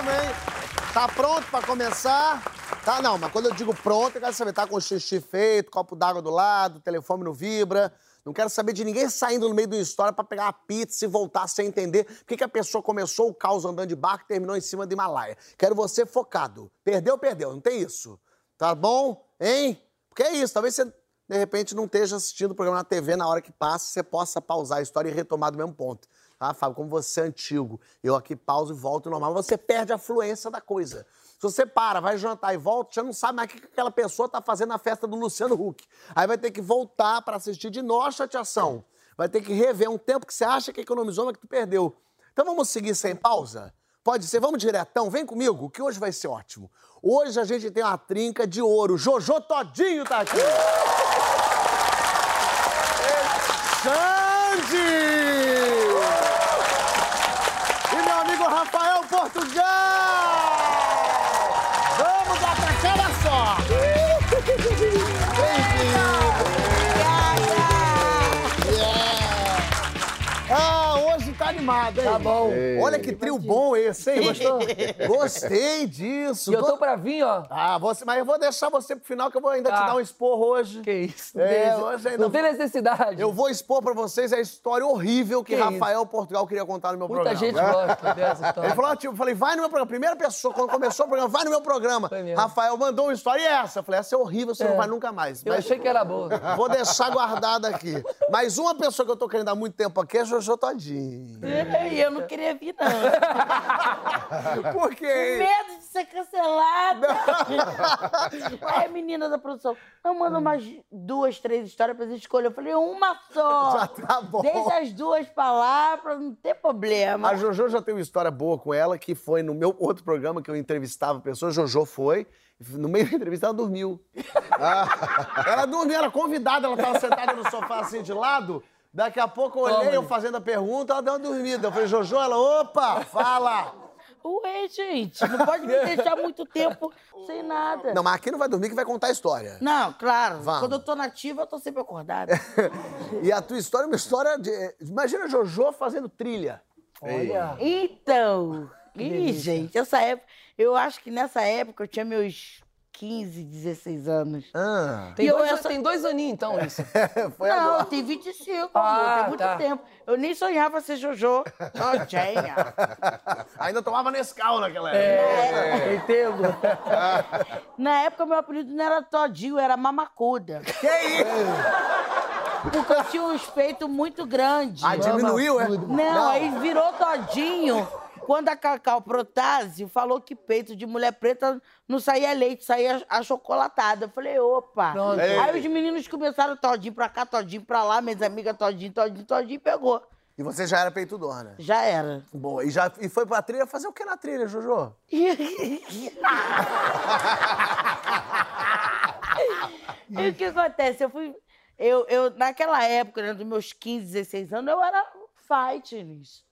Chegamos, hein? Tá pronto pra começar? Tá, não, mas quando eu digo pronto, eu quero saber, tá com o xixi feito, copo d'água do lado, telefone não vibra. Não quero saber de ninguém saindo no meio de uma história pra pegar a pizza e voltar sem entender por que, que a pessoa começou o caos andando de barco e terminou em cima do Himalaia. Quero você focado. Perdeu, perdeu. Não tem isso. Tá bom? Hein? Porque é isso. Talvez você, de repente, não esteja assistindo o programa na TV na hora que passa, você possa pausar a história e retomar do mesmo ponto. Tá, Fábio? Como você é antigo, eu aqui pauso e volto normal, você perde a fluência da coisa. Se você para, vai jantar e volta, já não sabe mais o que aquela pessoa tá fazendo na festa do Luciano Huck. Aí vai ter que voltar para assistir de novo a chateação. Vai ter que rever um tempo que você acha que economizou, mas que tu perdeu. Então vamos seguir sem pausa? Pode ser, vamos diretão, vem comigo, que hoje vai ser ótimo. Hoje a gente tem uma trinca de ouro. Jojo Todinho tá aqui. Xande! Rafael Portugal! Tá bom. Olha que trio bom esse, hein? Gostou? Gostei disso. E eu tô pra vir, ó. Ah, você, mas eu vou deixar você pro final que eu vou ainda te Tá. dar um esporro hoje. Que isso? É, Não tem- hoje ainda não tem necessidade. Eu vou expor pra vocês a história horrível que, Que Rafael Portugal queria contar no meu Muita programa. gente gosta dessa história. Ele falou, tipo, eu falei, vai no meu programa. Primeira pessoa, quando começou o programa, vai no meu programa. Rafael mandou uma história e essa. Eu falei, essa é horrível, você É. não vai nunca mais. Eu Mas achei que era boa. Vou deixar guardada aqui. Mas uma pessoa que eu tô querendo há muito tempo aqui é Jojo Todinho. E eu não queria vir, não. Por quê? Medo de ser cancelada. Aí a menina da produção, não, manda umas duas, três histórias pra gente escolher. Eu falei, uma só. Já tá bom. Deixa as duas pra lá pra não ter problema. A Jojo já tem uma história boa com ela, que foi no meu outro programa que eu entrevistava pessoas. Jojo foi. No meio da entrevista, ela dormiu. Ah, ela dormiu, ela convidada, ela tava sentada no sofá assim de lado. Daqui a pouco eu olhei, Toma. eu fazendo a pergunta, ela deu uma dormida. Eu falei, Jojo, ela, opa, fala! Ué, gente, não pode me deixar muito tempo sem nada. Não, mas aqui não vai dormir que vai contar a história. Não, claro. Vamos. Quando eu tô nativa, eu tô sempre acordada. E a tua história é uma história de. Imagina Jojo fazendo trilha. Olha. Então, ih, gente, essa época. Eu acho que nessa época eu tinha meus 15, 16 anos. Ah, Tem, E eu dois, essa- tem dois aninhos, então, isso. foi não, agora. tem 25, Ah, amor, tem muito tá. tempo. Eu nem sonhava ser Jojo. Todinha. Ainda tomava Nescau naquela É, época. entendo. Na época, meu apelido não era Todinho, era Mamacuda. Que isso? Porque eu tinha uns peitos muito grandes. Ah, diminuiu, é? Não, aí virou Todinho. Quando a Cacau Protásio falou que peito de mulher preta não saía leite, saía achocolatada. Eu falei, opa. Pronto. Aí os meninos começaram todinho pra cá, todinho pra lá, minhas amigas todinho, todinho, todinho, pegou. E você já era peitudona. Já era. Boa. E, já, e foi pra trilha fazer o que na trilha, Jojo? E o que acontece? Eu fui. Eu, eu, naquela época, né, dos meus 15, 16 anos, eu era fitness.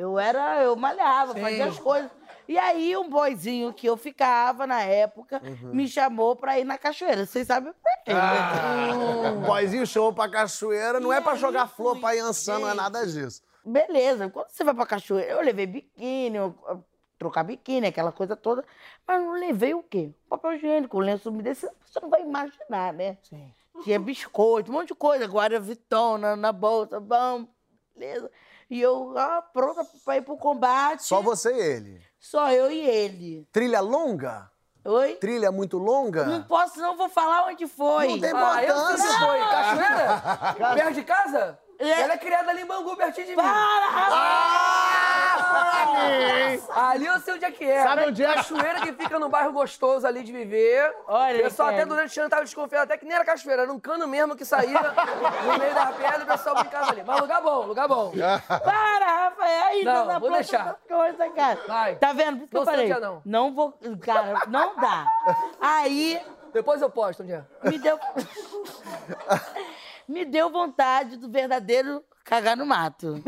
Eu era. Eu malhava, Sim. fazia as coisas. E aí, um boizinho que eu ficava na época me chamou pra ir na cachoeira. Vocês sabem por quê? né? O boizinho chamou pra cachoeira, não E é pra jogar flor fui. pra Yansan, não é nada disso. Beleza, quando você vai pra cachoeira, eu levei biquíni, eu- eu- trocar biquíni, aquela coisa toda, mas não levei o quê? Papel higiênico, lenço umedecido, você não vai imaginar, né? Sim. Tinha biscoito, um monte de coisa, Guarda Viton na, na bolsa, bom, beleza. E eu, ah, pronta pra ir pro combate. Só você e ele. Só eu e ele. Trilha longa? Oi? Trilha muito longa? Não posso, não vou falar onde foi. Não tem Ah, eu sei importância. onde foi. Cachoeira? Perto de casa? É. Ela é criada ali em Bangu, pertinho de mim. Para! Ali eu sei onde é que é. Sabe onde é? Cachoeira que fica num bairro gostoso ali de viver. Olha, O pessoal até durante o ano tava desconfiado até que nem era cachoeira, era um cano mesmo que saía no meio da pedra e o pessoal brincava ali. Mas lugar bom, lugar bom. Para, Rafael! é ainda Não, na vou deixar. coisa, cara. Vai. Tá vendo? Por isso que eu Não falei. seja não. Não vou. Cara, não dá. Aí Depois eu posto um dia. me deu. me deu vontade do verdadeiro cagar no mato.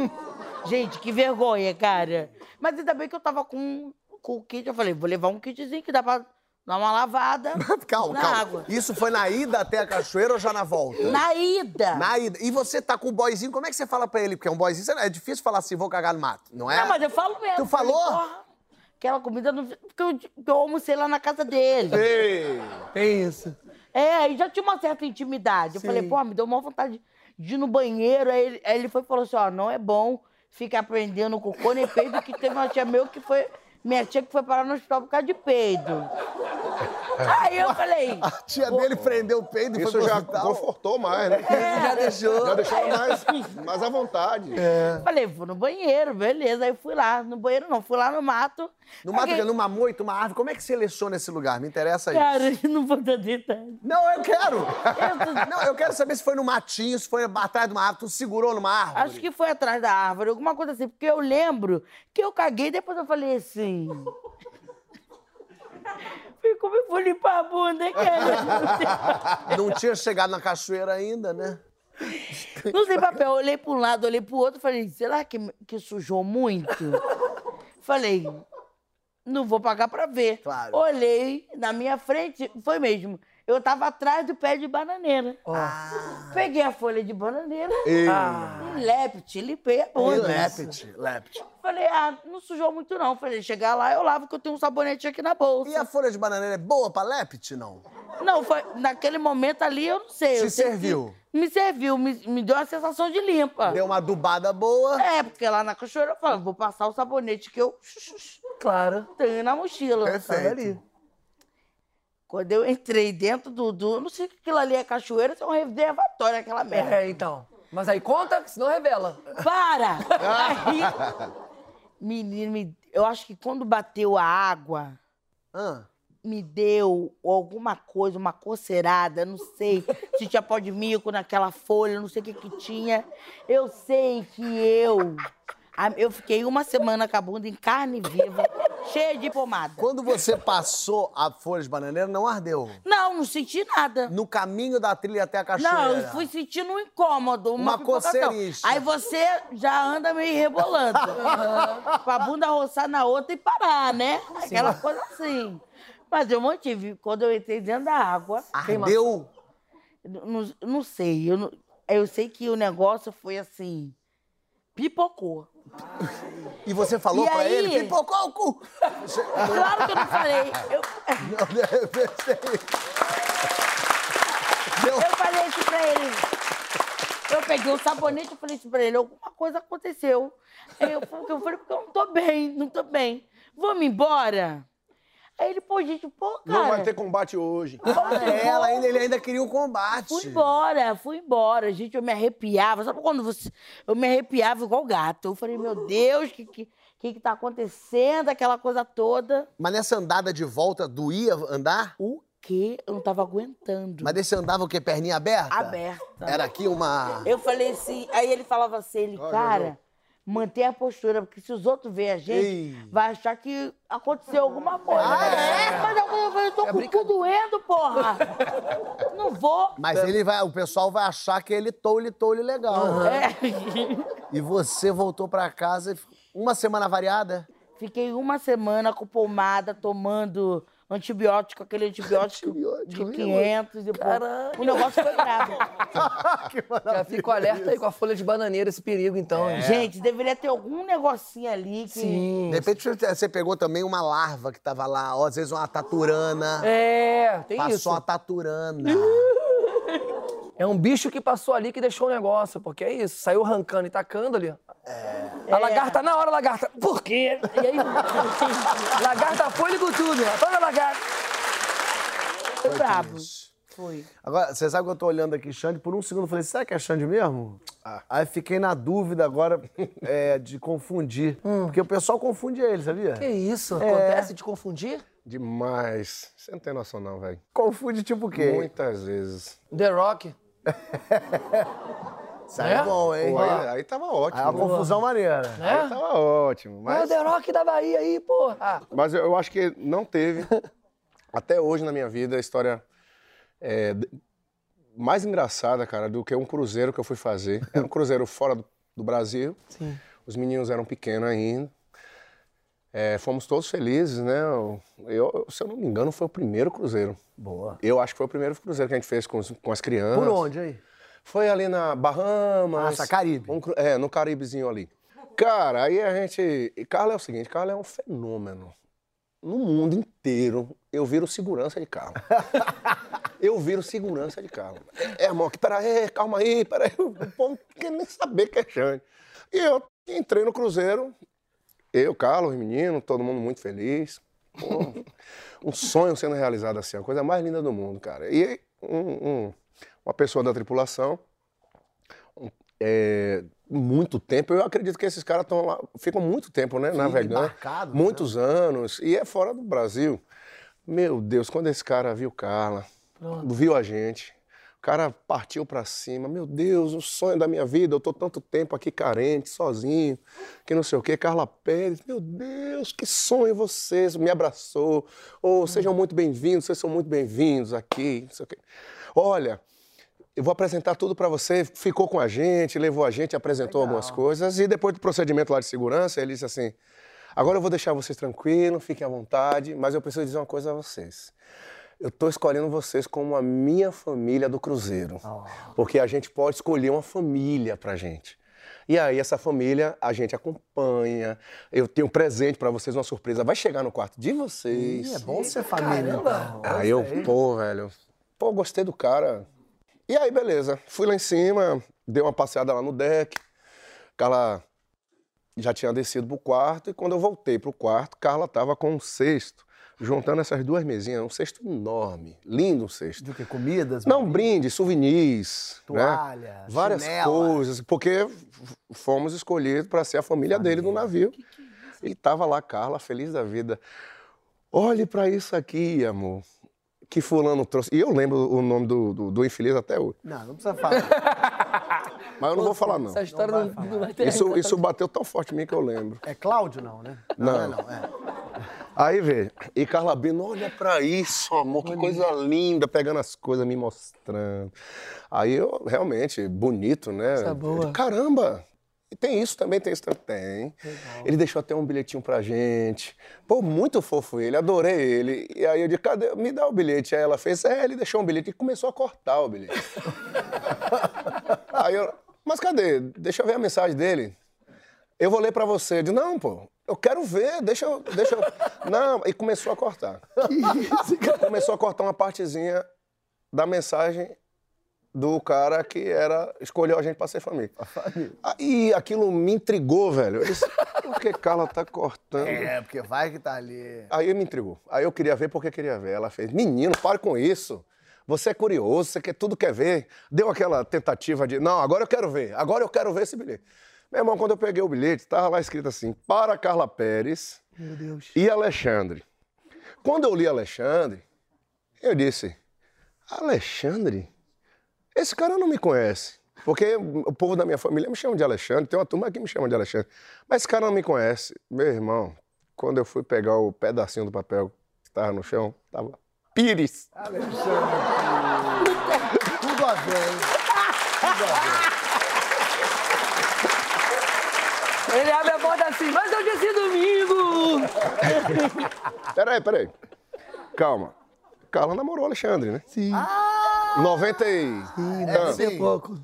Gente, que vergonha, cara. Mas ainda bem que eu tava com, com o kit. Eu falei, vou levar um kitzinho que dá pra dar uma lavada Calma, na calma. água. Isso foi na ida até a cachoeira ou já na volta? Na ida. Na ida. E você tá com o boyzinho, como é que você fala pra ele? Porque é um boyzinho, é difícil falar assim, vou cagar no mato, não é? Não, mas eu falo mesmo. Tu Falei, falou? "Porra, aquela comida não. Porque eu, eu almocei lá na casa dele. Ei. Tem isso. É, aí já tinha uma certa intimidade. Eu falei, pô, me deu uma vontade de ir no banheiro. Aí ele, aí ele foi e falou assim: ó, não é bom ficar prendendo cocô nem peido, que teve uma tia meu que foi. Minha tia que foi parar no hospital por causa de peido. Aí eu falei. A tia dele prendeu o peido e Isso foi pro já hospital. confortou mais, né? Já deixou. Já deixou mais, mais à vontade. Falei, vou no banheiro, beleza. Aí eu fui lá. No banheiro não, fui lá no mato. No mato, numa moita, uma árvore, como é que seleciona esse lugar? Me interessa isso. Cara, não vou dar detalhe. Não, eu quero. Não, eu quero saber se foi no matinho, se foi atrás de uma árvore, tu segurou numa árvore. Acho que foi atrás da árvore, alguma coisa assim. Porque eu lembro que eu caguei e depois eu falei assim. Como eu vou limpar a bunda, cara? Não tinha chegado na cachoeira ainda, né? Não tem papel. Eu olhei para um lado, olhei para o outro, falei, será que, que sujou muito? Falei, não vou pagar para ver. Claro. Olhei, na minha frente, foi mesmo. Eu tava atrás do pé de bananeira. Peguei a folha de bananeira, Ei. um lepte, limpei a bunda. Lepit, lepit. Falei, ah, não sujou muito não. Falei, chegar lá eu lavo que eu tenho um sabonete aqui na bolsa. E a folha de bananeira é boa pra lepit, não? Não, foi, naquele momento ali eu não sei. Te eu sei que serviu? Me serviu, me, me deu uma sensação de limpa. Deu uma adubada boa. É, porque lá na cachoeira eu falo, vou passar o sabonete que eu Claro. tenho na mochila. Perfeito. Tava ali. Quando eu entrei dentro do, do. Não sei o que aquilo ali é cachoeira, isso é um reservatório, aquela merda. É, então. Mas aí conta, senão revela. Para! Aí, menino, me- eu acho que quando bateu a água, Ah, me deu alguma coisa, uma coceirada, não sei se tinha pó de mico naquela folha, não sei o que que tinha. Eu sei que eu, eu fiquei uma semana com a bunda em carne viva, cheia de pomada. quando você passou a folha de bananeira, não ardeu. Não, não senti nada. No caminho da trilha até a cachoeira. Não, eu fui sentindo um incômodo, uma, Uma. Aí você já anda meio rebolando. Com a bunda roçar na outra e parar, né? Aquela coisa assim. Mas eu mantive. Quando eu entrei dentro da água, Ardeu? não, não sei. Eu, não- eu sei que o negócio foi assim. Pipocou. E você falou E pra aí? ele, pipocou o cu. Você- Claro que eu não falei. Eu, Não, eu pensei. Deu- eu falei isso pra ele. Eu peguei o sabonete e falei isso pra ele. Alguma coisa aconteceu. Aí eu, falei- eu falei, porque eu não tô bem, não tô bem. Vamos embora? Aí ele, pô, gente, pô, cara. Não vai ter combate hoje. Ah, ela ainda, ele ainda queria um combate. Fui embora, fui embora. Gente, eu me arrepiava. Sabe quando você. Eu me arrepiava igual gato. Eu falei, meu Deus, o que, que, que que tá acontecendo? Aquela coisa toda. Mas nessa andada de volta, doía andar? O quê? Eu não tava aguentando. Mas desse andava o quê? Perninha aberta? Aberta. Era aqui uma... Eu falei assim, aí ele falava assim, ele, cara, mantém a postura, porque se os outros verem a gente, Ei. vai achar que aconteceu alguma coisa. Ah, é? Mas eu falei, eu tô com o cu doendo, porra. Não vou. Mas ele vai, o pessoal vai achar que ele tole, tole legal. É. E você voltou pra casa e ficou uma semana variada? Fiquei uma semana com pomada, tomando antibiótico, aquele antibiótico, Antibiótico, de viu? 500 e pouco. O negócio foi bravo. Já fico alerta aí com a folha de bananeira, esse perigo, então. É. Gente, deveria ter algum negocinho ali que... Sim. De repente você pegou também uma larva que tava lá, ou às vezes uma taturana. É, tem Passou isso. uma taturana. É um bicho que passou ali que deixou o negócio, porque é isso. Saiu arrancando e tacando ali. A lagarta, na hora, lagarta. Por quê? E aí, lagarta foi com tudo. Toda lagarta. Foi brabo. Foi. Agora, você sabe que eu tô olhando aqui, Xande, por um segundo eu falei, será que é Xande mesmo? Aí fiquei na dúvida agora é, de confundir. Porque o pessoal confunde ele, sabia? Que isso? É. Acontece de confundir? Demais. Você não tem noção, não, velho. Confunde tipo o quê? Muitas vezes. The Rock. Isso aí é bom, hein? Pô, aí, aí tava Aí é ótimo. uma né? confusão maneira. Aí tava ótimo. Mas... Mas, É o The Rock da Bahia aí, porra. mas eu eu acho que não teve, até hoje na minha vida, a história é, mais engraçada, cara, do que um cruzeiro que eu fui fazer. Era um cruzeiro fora do, do Brasil. Sim. Os meninos eram pequenos ainda. É, fomos todos felizes, né? Eu, se eu não me engano, foi o primeiro cruzeiro. Boa. Eu acho que foi o primeiro cruzeiro que a gente fez com, os- com as crianças. Por onde aí? Foi ali na Bahamas. Nossa, Caribe. Um é, no Caribezinho ali. Cara, aí a gente. E Carla é o seguinte: Carla é um fenômeno. No mundo inteiro, eu viro segurança de carro. eu viro segurança de carro. É, irmão, que peraí, calma aí, peraí. O povo não quer nem saber que é Xande. E eu entrei no Cruzeiro, eu, Carlos, os meninos, todo mundo muito feliz. Pô, um sonho sendo realizado assim, a coisa mais linda do mundo, cara. E um- um- uma pessoa da tripulação, um- é, muito tempo, eu acredito que esses caras estão lá, ficam muito tempo, né, navegando. embarcados, né? Muitos anos, e é fora do Brasil. Meu Deus, quando esse cara viu Carla, viu a gente, cara partiu pra cima. Meu Deus, o sonho da minha vida, eu tô tanto tempo aqui carente, sozinho, que não sei o quê. Carla Pérez, meu Deus, que sonho vocês, me abraçou. Ou sejam muito bem-vindos, vocês são muito bem-vindos aqui, não sei o quê. Olha, eu vou apresentar tudo pra você. Ficou com a gente, levou a gente, apresentou algumas coisas. E depois do procedimento lá de segurança, ele disse assim: agora eu vou deixar vocês tranquilos, fiquem à vontade, mas eu preciso dizer uma coisa a vocês. Eu estou escolhendo vocês como a minha família do Cruzeiro. Porque a gente pode escolher uma família pra gente. E aí, essa família, a gente acompanha. Eu tenho um presente pra vocês, uma surpresa. Vai chegar no quarto de vocês. Ih, é bom ser família, Caramba. então. Aí eu, pô, velho, pô, gostei do cara. E aí, beleza. Fui lá em cima, dei uma passeada lá no deck. Carla já tinha descido pro quarto. E quando eu voltei pro quarto, Carla tava com um cesto, juntando essas duas mesinhas. Um cesto enorme, lindo um cesto. Do que? Comidas? Não, brinde, souvenirs, Toalha, né? várias chinela. coisas, porque fomos escolhidos para ser a família dele no navio. E tava lá Carla, feliz da vida. Olhe para isso aqui, amor, que fulano trouxe. E eu lembro o nome do, do, do infeliz até hoje, Não, não precisa falar. mas eu não vou falar não. Essa história não, não vai ter. Isso, isso bateu tão forte em mim que eu lembro. É Cláudio, não, né? Não. é não. É. Aí, vê, e Carla Bino, olha pra isso, amor, que coisa linda, pegando as coisas, me mostrando. Aí eu, realmente, bonito, né? Coisa boa. Caramba! E tem isso também, tem isso também. Tem. Ele deixou até um bilhetinho pra gente. Pô, muito fofo ele, adorei ele. E aí eu disse, cadê? Me dá o bilhete. Aí ela fez, é, ele deixou um bilhete e começou a cortar o bilhete. aí eu, mas cadê? Deixa eu ver a mensagem dele. Eu vou ler pra você. Eu disse, não, pô, eu quero ver, deixa eu. Deixa eu... Não, e começou a cortar. começou a cortar uma partezinha da mensagem do cara que era escolheu a gente pra ser família. Aí aquilo me intrigou, velho. Eu disse, por que Carla tá cortando? É, porque vai que tá ali. Aí me intrigou. Aí eu queria ver porque queria ver. Ela fez, menino, pare com isso. Você é curioso, você quer tudo quer ver. Deu aquela tentativa de, não, agora eu quero ver, agora eu quero ver esse bilhete. Meu irmão, quando eu peguei o bilhete, tava lá escrito assim, para Carla Pérez e Alexandre. Quando eu li Alexandre, eu disse, Alexandre? Esse cara não me conhece. Porque o povo da minha família me chama de Alexandre, tem uma turma que me chama de Alexandre. Mas esse cara não me conhece. Meu irmão, quando eu fui pegar o pedacinho do papel que estava no chão, tava Pires. Tudo a ver? Tudo a ver. Ele abre a porta assim, mas hoje é esse domingo! Peraí, peraí. Calma. Carla namorou o Alexandre, né? Sim. 90 e... É, Ser sim. pouco.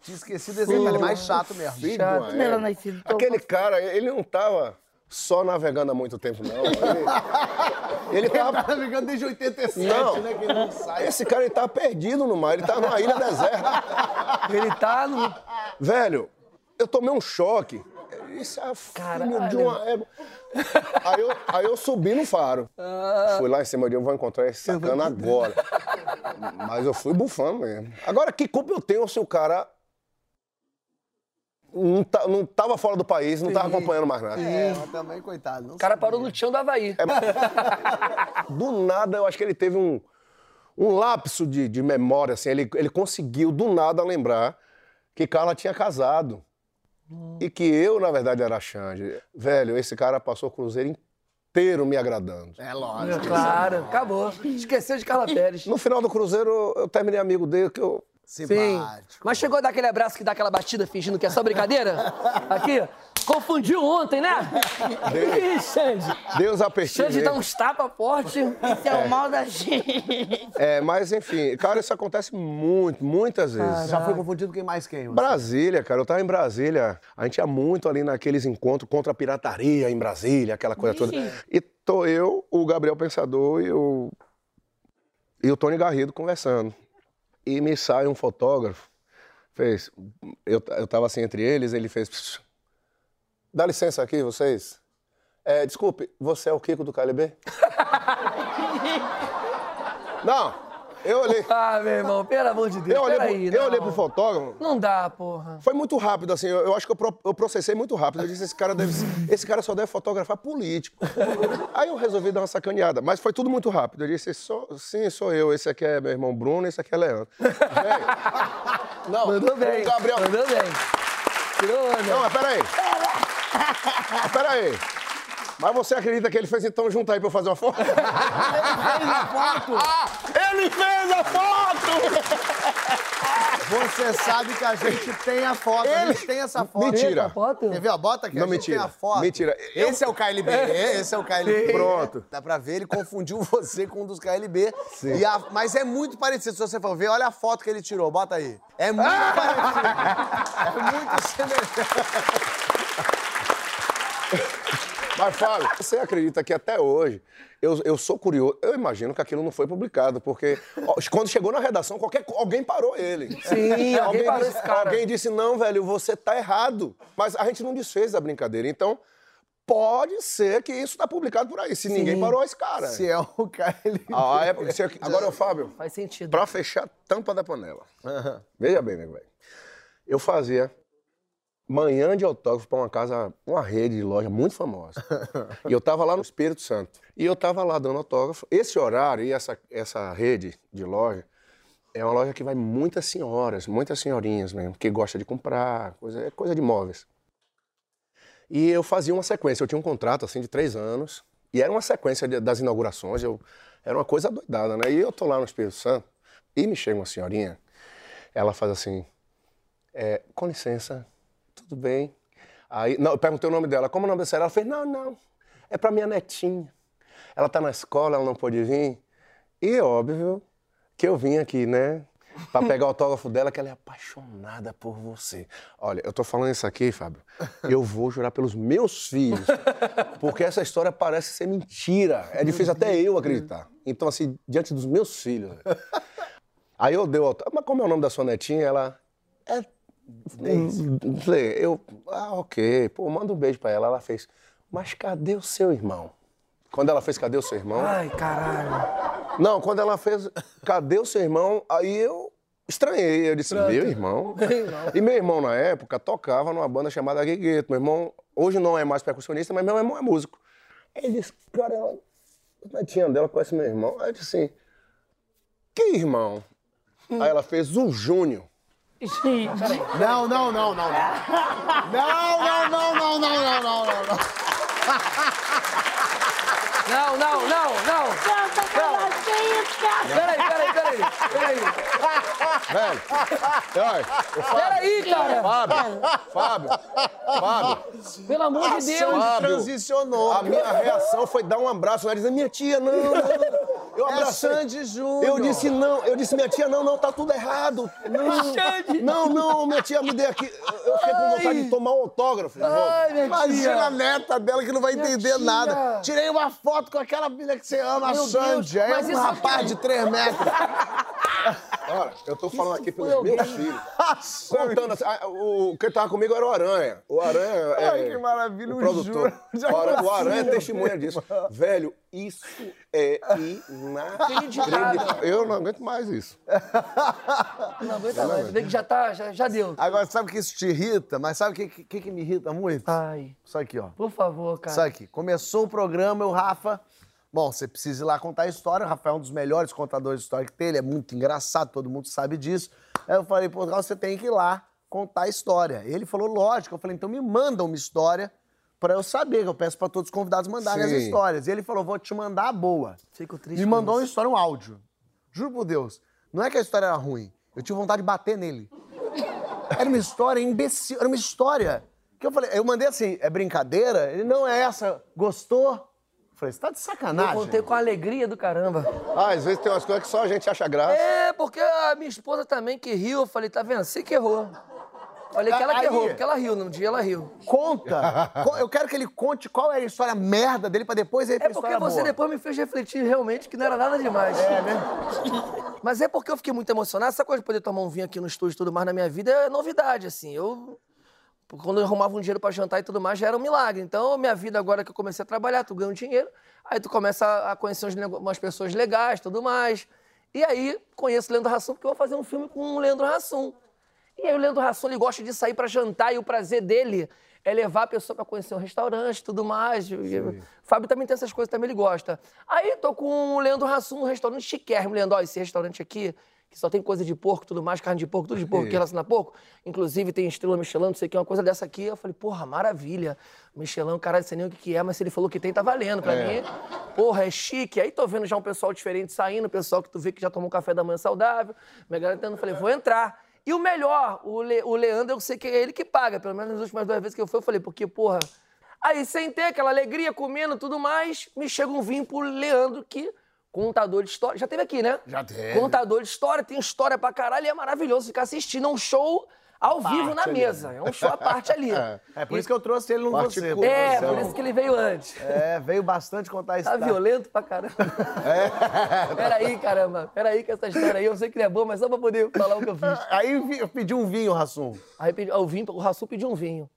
Tinha esquecido esse detalhe, mais chato mesmo. Filho Chato. ela nascida, tô- Aquele cara, ele não tava só navegando há muito tempo, não. Ele, ele tava Tá navegando desde 87, Não. né? Que ele não sai. Esse cara ele tá perdido no mar, ele tá numa ilha deserta. Ele tá no. Velho, eu tomei um choque. Isso é filho de uma égua. Aí eu, aí eu subi no faro. Fui lá em cima de eu vou encontrar esse sacana agora. Mas eu fui bufando mesmo. Agora, que culpa eu tenho se o cara não, tá, não tava fora do país, não tava acompanhando mais nada? É, mas também, coitado. O cara parou no chão do Havaí. Do nada, eu acho que ele teve um, um lapso de, de memória, assim. Ele, ele conseguiu, do nada, lembrar que Carla tinha casado. E que eu, na verdade, era a Xande. Velho, esse cara passou o cruzeiro inteiro me agradando. É lógico. Claro, acabou. Esqueceu de Carla Pérez. No final do cruzeiro, eu terminei amigo dele, que eu... Sim. Simpático. Mas chegou a dar aquele abraço que dá aquela batida fingindo que é só brincadeira? Aqui, confundiu ontem, né? Ih, Xande. Deus apertou. Xande dá uns tapas fortes. Isso é o mal da gente. É, mas enfim, cara, isso acontece muito, muitas vezes. Já foi confundido quem mais quem? você? Brasília, cara, eu tava em Brasília, a gente ia muito ali naqueles encontros contra a pirataria em Brasília, aquela coisa toda. E tô eu, o Gabriel Pensador e o, e o Tony Garrido conversando. E me sai um fotógrafo, fez, eu, eu tava assim entre eles, ele fez, "Pss, dá licença aqui, vocês. É, desculpe, você é o Kiko do KLB? Não, eu olhei, Ah, meu irmão, pelo amor de Deus. eu olhei, pro, peraí, eu olhei pro fotógrafo, Não dá, porra. foi muito rápido, assim. Eu, eu acho que eu, pro- eu processei muito rápido. Eu disse, esse cara deve. Esse cara só deve fotografar político. Aí eu resolvi dar uma sacaneada. Mas foi tudo muito rápido. Eu disse, sou, sim, sou eu. Esse aqui é meu irmão Bruno, esse aqui é Leandro. Não, Mandou bem. Gabriel. Mandou bem. Tirou. Não, mas peraí. Mas peraí. Mas você acredita que ele fez então junto aí pra eu fazer uma foto? Ele fez a foto! Ele fez a foto! Você sabe que a gente tem a foto, a gente tem essa foto. Mentira. Essa foto? Quer ver? ó? Bota aqui, Não, a gente mentira. tem a foto. Mentira. Esse é o KLB, esse é o KLB. Pronto. Dá pra ver, ele confundiu você com um dos KLB. E a- mas é muito parecido, se você for ver, olha a foto que ele tirou, bota aí. É muito parecido. É muito semelhante. Mas, Fábio, você acredita que até hoje eu, eu sou curioso? Eu imagino que aquilo não foi publicado, porque ó, quando chegou na redação, qualquer, alguém parou ele. Sim, alguém parou disse, esse cara. Alguém disse, não, velho, você tá errado. Mas a gente não desfez a brincadeira. Então, pode ser que isso tá publicado por aí, se ninguém parou esse cara. Se é o KLB. A época, se- agora, ô, Fábio, Faz sentido. pra fechar a tampa da panela. Veja bem, meu velho. Eu fazia manhã de autógrafo para uma casa, uma rede de loja muito famosa. e eu tava lá no Espírito Santo. E eu tava lá dando autógrafo. Esse horário e essa, essa rede de loja é uma loja que vai muitas senhoras, muitas senhorinhas mesmo, que gosta de comprar, coisa, é coisa de móveis. E eu fazia uma sequência. Eu tinha um contrato assim de três anos. E era uma sequência de- das inaugurações. Eu, era uma coisa doidada, né? E eu tô lá no Espírito Santo e me chega uma senhorinha. Ela faz assim: é, com licença, tudo bem? Aí, não, eu perguntei o nome dela. Como é o nome senhora? Ela fez: não, não, é pra minha netinha. Ela tá na escola, ela não pôde vir. E óbvio que eu vim aqui, né? Pra pegar o autógrafo dela, que ela é apaixonada por você. Olha, eu tô falando isso aqui, Fábio. Eu vou jurar pelos meus filhos. Porque essa história parece ser mentira. É difícil até eu acreditar. Então, assim, diante dos meus filhos. Aí eu dei o autógrafo. Mas como é o nome da sua netinha? Ela. É. Hum, Falei, eu. Ah, ok. Pô, manda um beijo pra ela. Ela fez. Mas cadê o seu irmão? Quando ela fez Cadê o seu irmão? Ai, caralho. Não, quando ela fez Cadê o seu irmão? Aí eu estranhei. Eu disse, meu irmão? E meu irmão, na época, tocava numa banda chamada Guegueto. Meu irmão, hoje não é mais percussionista, mas meu irmão é músico. Ele disse, cara, ela, a netinha dela conhece meu irmão. Aí eu disse assim, que irmão? Aí ela fez o Júnior. Gente. Não, não, não, não, não. Não, não, não, não, não, não, não, não. Não, não, não, não. Santa Catarina. Peraí, peraí, peraí. Peraí. Velho. Ai, peraí, cara. Fábio, Fábio, Fábio. Pelo amor de Deus. Fábio, transicionou. A minha reação foi dar um abraço. Ela disse, minha tia, não, não. Eu É abracei. Sandy Júnior. Eu disse não, eu disse, minha tia, não, não, tá tudo errado. Não, não, não, minha tia me deu aqui. Eu fiquei com vontade de tomar um autógrafo. Ai, minha Imagina a neta dela que não vai entender tia. nada. Tirei uma foto com aquela filha que você ama, a Meu Sandy. Deus, É mas um rapaz de 3 metros. Olha, eu tô falando aqui pelos meus alguém. filhos. Contando assim, o, quem tava comigo era o Aranha. O Aranha é. Ai, que maravilha, o produtor. O Aranha, o Aranha é testemunha disso. Velho, isso é inacreditável. Eu não aguento mais isso. Não aguenta mais. Vê que já tá, já, já deu. Agora, sabe que isso te irrita? Mas sabe o que, que, que me irrita muito? Ai, Isso aqui, ó. por favor, cara. Isso aqui. Começou o programa, o Rafa. Bom, você precisa ir lá contar a história. O Rafa é um dos melhores contadores de história que tem. Ele é muito engraçado, todo mundo sabe disso. Aí eu falei, pô, Rafa, você tem que ir lá contar a história. Ele falou, lógico. Eu falei, então me manda uma história pra eu saber. Eu peço pra todos os convidados mandarem as Sim. histórias. E ele falou, vou te mandar a boa. Fico triste Me mandou uma história, um áudio. Juro por Deus. Não é que a história era ruim. Eu tive vontade de bater nele. Era uma história imbecil. Era uma história que eu falei... Eu mandei assim, é brincadeira? Ele, não é essa. Gostou? Eu falei, você tá de Eu sacanagem? contei com alegria do caramba. Ah, às vezes tem umas coisas que só a gente acha graça. É, porque a minha esposa também que riu, eu falei, tá vendo? Você que errou. Falei que ela que errou, porque ela riu, no dia ela riu. Conta. Co- Eu quero que ele conte qual era a história merda dele pra depois ele É porque você boa. depois me fez refletir realmente que não era nada demais. É, né? Mas é porque eu fiquei muito emocionado. Essa coisa de poder tomar um vinho aqui no estúdio e tudo mais na minha vida é novidade, assim. Eu. Quando eu arrumava um dinheiro pra jantar e tudo mais, já era um milagre. Então, minha vida agora que eu comecei a trabalhar, tu ganha um dinheiro, aí tu começa a- conhecer umas pessoas legais tudo mais. E aí, conheço o Leandro Hassum, porque eu vou fazer um filme com o Leandro Hassum. E aí, o Leandro Hassum, ele gosta de sair pra jantar e o prazer dele é levar a pessoa pra conhecer um restaurante e tudo mais. O Fábio também tem essas coisas, também ele gosta. Aí, tô com o Leandro Hassum, um restaurante chiquérrimo. Leandro, ó, esse restaurante aqui, que só tem coisa de porco, tudo mais, carne de porco, tudo de porco, que relaciona a porco. Inclusive, tem estrela Michelin, não sei o que, uma coisa dessa aqui. Eu falei, porra, maravilha. Michelin, caralho, não sei nem o que que é, mas se ele falou que tem, tá valendo pra mim. Porra, é chique. Aí tô vendo já um pessoal diferente saindo, pessoal que tu vê que já tomou um café da manhã saudável. Minha galera tentando, falei, vou entrar. E o melhor, o, Le- o Leandro, eu sei que é ele que paga. Pelo menos nas últimas duas vezes que eu fui, eu falei, porque, porra. Aí, sem ter aquela alegria, comendo tudo mais, me chega um vinho pro Leandro, que contador de história. Já teve aqui, né? Já teve. Contador de história, tem história pra caralho e é maravilhoso ficar assistindo. É um show ao vivo na ali, mesa. É um show à parte ali. É por isso que eu trouxe ele no você. É, por isso que ele veio antes. É, veio bastante contar a Tá violento pra caramba. Peraí, caramba. Peraí que essa história aí eu sei que não é boa, mas só pra poder falar o que eu fiz. Aí eu pedi um vinho, Rassum. Aí pedi, o, vinho, o Rassum pediu um vinho.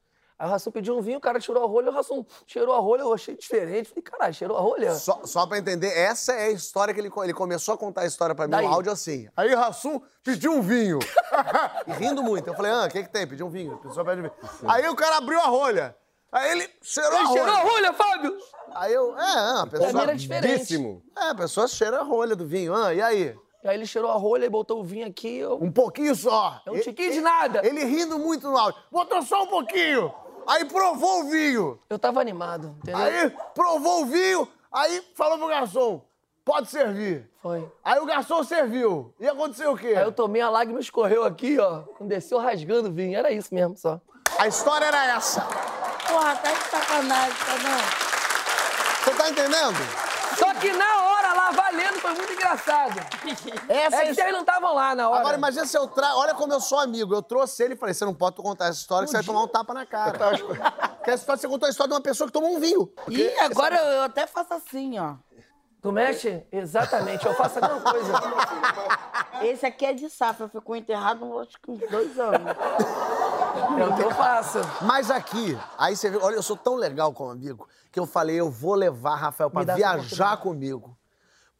Aí o Rassum pediu um vinho, o cara tirou a rolha, o Rassum cheirou a rolha, eu achei diferente. Falei, caralho, cheirou a rolha? Só, só pra entender, essa é a história que ele, ele começou a contar a história pra mim Daí. no áudio assim. Aí Rassum pediu um vinho. e rindo muito. Eu falei, ah, o que que tem? Pediu um vinho. A pessoa pede vinho. Aí o cara abriu a rolha. Aí ele cheirou a Ele rolha. cheirou a rolha, Fábio! Aí eu, é, ah, a Pra mim pessoa... era diferente. Díssimo. É, a pessoa cheira a rolha do vinho. Ah, e aí? Aí ele cheirou a rolha e botou o vinho aqui. Eu... Um pouquinho só. É um tiquinho de nada. Ele rindo muito no áudio. Botou só um pouquinho. Aí provou o vinho. Eu tava animado, entendeu? Aí provou o vinho. Aí falou pro garçom, pode servir. Foi. Aí o garçom serviu. E aconteceu o quê? Aí eu tomei a lágrima escorreu aqui, ó. Desceu rasgando o vinho. Era isso mesmo, só. A história era essa. Porra, tá de sacanagem, tá não? Você tá entendendo? Só que valendo, foi muito engraçado. Essa É que vocês não estavam lá na hora. Agora imagina se eu trago. Olha como eu sou amigo. Eu trouxe ele e falei: você não pode contar essa história que você vai tomar um tapa na cara. Porque essa história você contou a história de uma pessoa que tomou um vinho. Ih, agora eu, eu até faço assim, ó. Tu mexe? Exatamente, eu faço a mesma coisa. Esse aqui é de safra, ficou enterrado acho que uns dois anos. É o que eu faço. Mas aqui, aí você vê, olha, eu sou tão legal como amigo que eu falei: eu vou levar Rafael pra viajar comigo.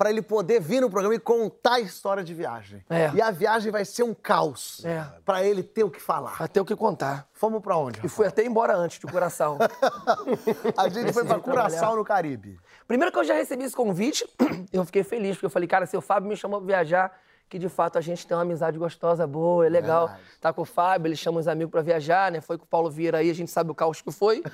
Pra ele poder vir no programa e contar a história de viagem. É. E a viagem vai ser um caos. É. Pra ele ter o que falar. Vai ter o que contar. Fomos pra onde? E fui até embora antes de Curaçao. A gente foi pra Decidi Curaçao, no Caribe. Primeiro que eu já recebi esse convite, eu fiquei feliz, porque eu falei, cara, se o Fábio me chamou pra viajar, que de fato a gente tem uma amizade gostosa, boa, é legal. Verdade. Tá com o Fábio, ele chama os amigos pra viajar, né? Foi com o Paulo Vieira aí, a gente sabe o caos que foi.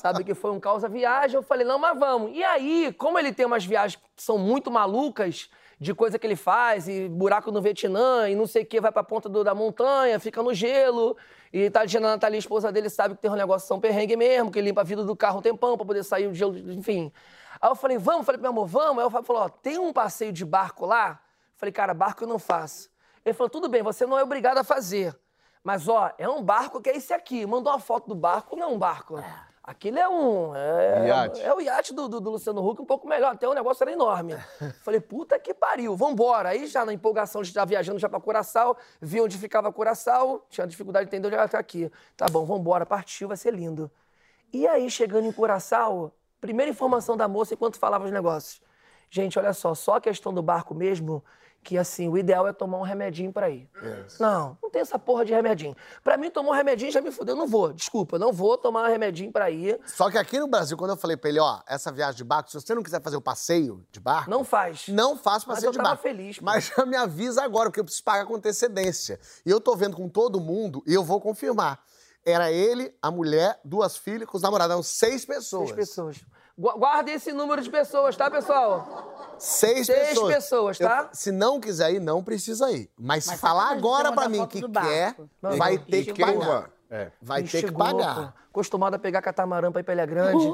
sabe que foi um caos a viagem. Eu falei, não, mas vamos. E aí, como ele tem umas viagens que são muito malucas, de coisa que ele faz, e buraco no Vietnã, e não sei o que, vai pra ponta do- da montanha, fica no gelo. E Tadina Natalia, a esposa dele, sabe que tem um negócio São Perrengue mesmo, que limpa a vida do carro um tempão pra poder sair o gelo, enfim. Aí eu falei, vamos? Falei, meu amor, vamos? Aí o Fábio falou, ó, tem um passeio de barco lá? Falei, cara, barco eu não faço. Ele falou, tudo bem, você não é obrigado a fazer. Mas, ó, é um barco que é esse aqui. Mandou uma foto do barco, não é um barco. Aquilo é um. É, Iate. é o iate do, do- do Luciano Huck um pouco melhor. Até o negócio era enorme. Falei, puta que pariu, vambora. Aí já na empolgação de estar viajando já pra Curaçao, vi onde ficava Curaçao, tinha dificuldade de entender onde era até aqui. Tá bom, vambora, partiu, vai ser lindo. E aí, chegando em Curaçao, primeira informação da moça enquanto falava os negócios. Gente, olha só, só a questão do barco mesmo, que assim, o ideal é tomar um remedinho pra ir. Não, não tem essa porra de remedinho. Pra mim, tomar um remedinho já me fudeu. Eu não vou, desculpa, eu não vou tomar um remedinho pra ir. Só que aqui no Brasil, quando eu falei pra ele, ó, essa viagem de barco, se você não quiser fazer o passeio de barco. Não faz. Não Mas passeio eu de tava barco. feliz, pô. Mas já me avisa agora, porque eu preciso pagar com antecedência. E eu tô vendo com todo mundo e eu vou confirmar. Era ele, a mulher, duas filhas, com os namorados. Eram seis pessoas. Seis pessoas. Gu- Guarda esse número de pessoas, tá, pessoal? Seis, Seis pessoas. pessoas, tá? Eu- se não quiser ir, não precisa ir. Mas, Mas falar agora pra mim que quer. Não, vai não, ter que pagar. vai? É. Vai ter que pagar. Acostumado a pegar catamarã pra ir pra Ilha Grande.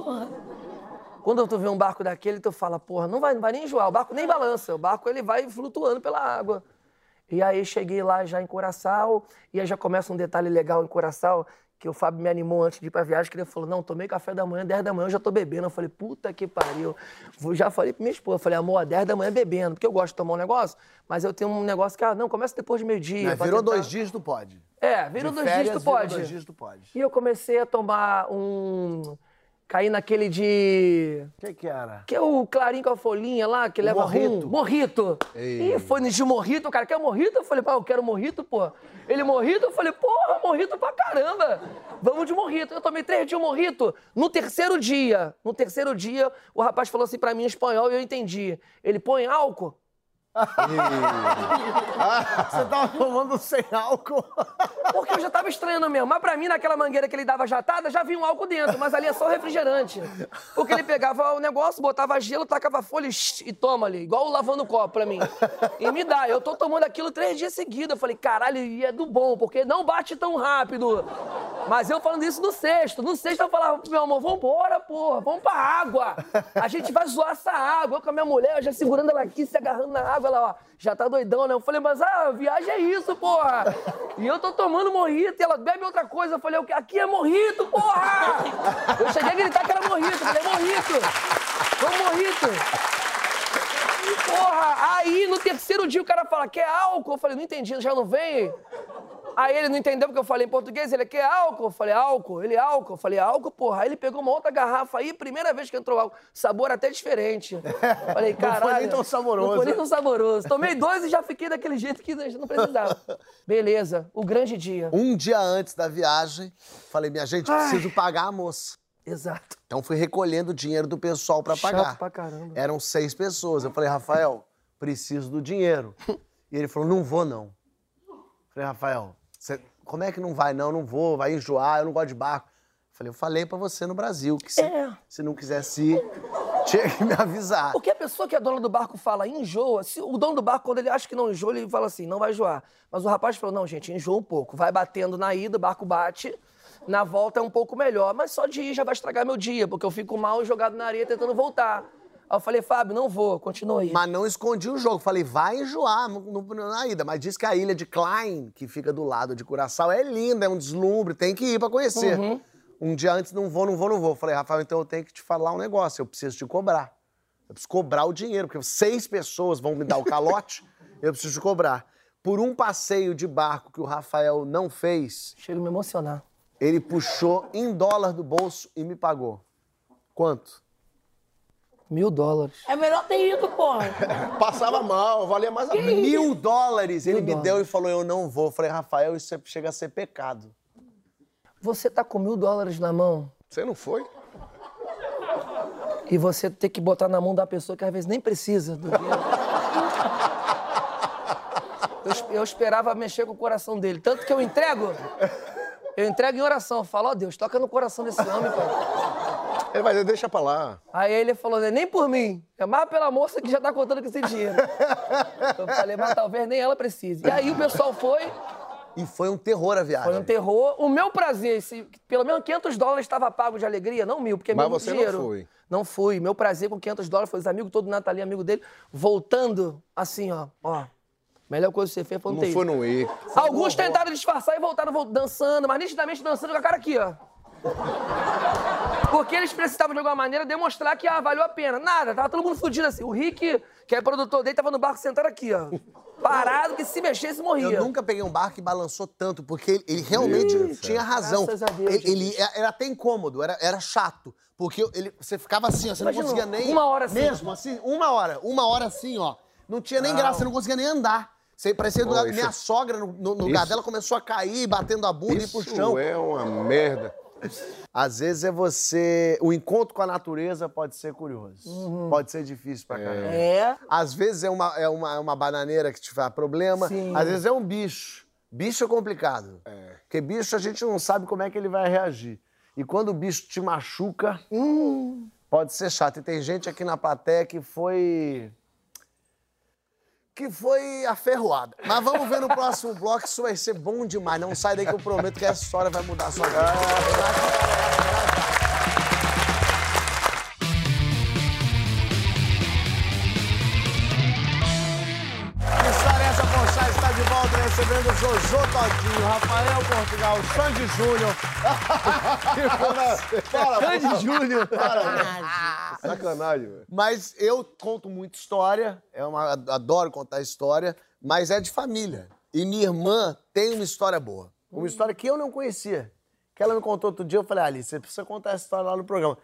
Quando tu vê um barco daquele, tu fala, porra, não vai, não vai nem enjoar. O barco nem balança. O barco ele vai flutuando pela água. E aí cheguei lá já em Curaçao, e aí já começa um detalhe legal em Curaçao, que o Fábio me animou antes de ir pra viagem, que ele falou, não, tomei café da manhã, 10 da manhã eu já tô bebendo. Eu falei, puta que pariu. Vou- Já falei pra minha esposa, falei, amor, 10 da manhã bebendo, porque eu gosto de tomar um negócio, mas eu tenho um negócio que, ah, não, começa depois de meio-dia. Virou tentar- dois dias, tu pode. É, virou De dois dias, férias, tu virou pode. dois dias, tu pode. E eu comecei a tomar um. Caí naquele de. O que que era? Que é o clarinho com a folhinha lá, que leva morrito. rum. Morrito. E foi de morrito, o cara quer morrito? Eu falei, pá, eu quero morrito, pô. Ele morrito? Eu falei, porra, morrito pra caramba. Vamos de morrito. Eu tomei três dias de morrito. No terceiro dia, no terceiro dia, o rapaz falou assim pra mim em espanhol e eu entendi. Ele põe álcool? Você tava tomando sem álcool. Porque eu já tava estranhando mesmo. Mas pra mim, naquela mangueira que ele dava jatada, já vinha um álcool dentro. Mas ali é só refrigerante. Porque ele pegava o negócio, botava gelo, tacava folha e toma ali. Igual lavando copo pra mim. E me dá. Eu tô tomando aquilo três dias seguidos. Eu falei, caralho, e é do bom, porque não bate tão rápido. Mas eu falando isso no sexto. No sexto eu falava pro meu amor, vambora, porra, vamos pra água. A gente vai zoar essa água. Eu com a minha mulher, eu já segurando ela aqui, se agarrando na água, ela, ó, já tá doidão, né? Eu falei, mas a viagem é isso, porra. E eu tô tomando morrito e ela bebe outra coisa. Eu falei, aqui é morrito, porra! Eu cheguei a gritar que era morrito. Eu falei, morrito! Vamos morrito! Porra, aí no terceiro dia o cara fala, quer álcool? Eu falei, não entendi, já não vem? Aí ele não entendeu porque eu falei em português, ele quer álcool? Eu falei, álcool? Ele, álcool? Eu falei, álcool, porra. Aí ele pegou uma outra garrafa aí, primeira vez que entrou álcool. Sabor até diferente. Falei, Não foi caralho. nem tão saboroso. Não foi nem tão saboroso. Tomei dois e já fiquei daquele jeito que não precisava. Beleza, o grande dia. Um dia antes da viagem, falei, minha gente, preciso pagar a moça. Exato. Então fui recolhendo o dinheiro do pessoal pra Chato pagar. pra caramba. Eram seis pessoas. Eu falei, Rafael, preciso do dinheiro. E ele falou, não vou não. Falei, Rafael, você- como é que não vai? Não, não vou, vai enjoar, eu não gosto de barco. Falei, eu falei pra você no Brasil que se, É. se não quisesse ir, tinha que me avisar. Porque a pessoa que é dona do barco fala enjoa, se o dono do barco, quando ele acha que não enjoa, ele fala assim, não vai enjoar. Mas o rapaz falou, não, gente, enjoa um pouco. Vai batendo na ida, o barco bate, na volta é um pouco melhor. Mas só de ir já vai estragar meu dia, porque eu fico mal jogado na areia tentando voltar. Aí eu falei, Fábio, não vou, continua aí. Mas não escondi o jogo. Falei, vai enjoar no- no- na ida. Mas diz que a ilha de Klein, que fica do lado de Curaçao, é linda, é um deslumbre, tem que ir pra conhecer. Uhum. Um dia antes, não vou, não vou, não vou. Falei, Rafael, então eu tenho que te falar um negócio, eu preciso te cobrar. Eu preciso cobrar o dinheiro, porque seis pessoas vão me dar o calote, eu preciso te cobrar. Por um passeio de barco que o Rafael não fez, Chega a me emocionar. Ele puxou em dólar do bolso e me pagou. Quanto? Mil dólares. É melhor ter ido, porra. Passava mal, valia mais a pena. Mil dólares ele me dólares. deu e falou: Eu não vou. Eu falei, Rafael, isso é- chega a ser pecado. Você tá com mil dólares na mão Você não foi? e você tem que botar na mão da pessoa que às vezes nem precisa do dinheiro. Eu, eu esperava mexer com o coração dele. Tanto que eu entrego, eu entrego em oração. Eu falo, ó Deus, toca no coração desse homem, pai. Ele vai dizer, deixa pra lá. Aí ele falou, "Não é nem por mim, é mais pela moça que já tá contando com esse dinheiro. Eu falei, mas talvez nem ela precise. E aí o pessoal foi, E foi um terror a viagem. foi um terror. O meu prazer, se pelo menos 500 dólares estava pago de alegria, não mil, porque é Mas meu você não dinheiro. foi. Não fui. Meu prazer com 500 dólares foi os amigos, todo Natalia, amigo dele, voltando assim, ó. Ó, melhor coisa que você fez foi não, Não ter foi ido. no ir. Alguns tentaram disfarçar e voltaram vol- dançando, mas nitidamente dançando com a cara aqui, ó. Porque eles precisavam, de alguma maneira, demonstrar que ah, valeu a pena. Nada, tava todo mundo fudido assim. O Rick, que é produtor dele, tava no barco sentado aqui, ó. Parado, que se mexesse, morria. Eu nunca peguei um barco que balançou tanto, porque ele, ele realmente tinha razão. Graças a Deus, ele, ele- era até incômodo, era, era chato. Porque ele, você ficava assim, ó, você Imagina, não conseguia nem. uma hora assim. Mesmo assim, uma hora. Uma hora assim, ó. Não tinha nem graça, você não conseguia nem andar. Você parecia do lado- isso- minha sogra no, no, lugar isso- dela começou a cair, batendo a bunda e pro Isso chão. é uma merda. Às vezes é você. O encontro com a natureza pode ser curioso. Pode ser difícil pra caramba. É. Às vezes é uma, é uma, é uma bananeira que te faz problema. Sim. Às vezes é um bicho. Bicho é complicado. Porque bicho a gente não sabe como é que ele vai reagir. E quando o bicho te machuca, pode ser chato. E tem gente aqui na plateia que foi. Que foi aferroada. Mas vamos ver no próximo bloco, isso vai ser bom demais. Não sai daí que eu prometo que essa história vai mudar a sua vida. Jojo Todinho, Rafael Portugal, Sandy Júnior. Sandy Júnior. Sacanagem, velho. Mas eu conto muita história, é uma, adoro contar história, mas é de família. E minha irmã tem uma história boa. Uma história que eu não conhecia. Que ela me contou outro dia, eu falei, Alice, você precisa contar essa história lá no programa.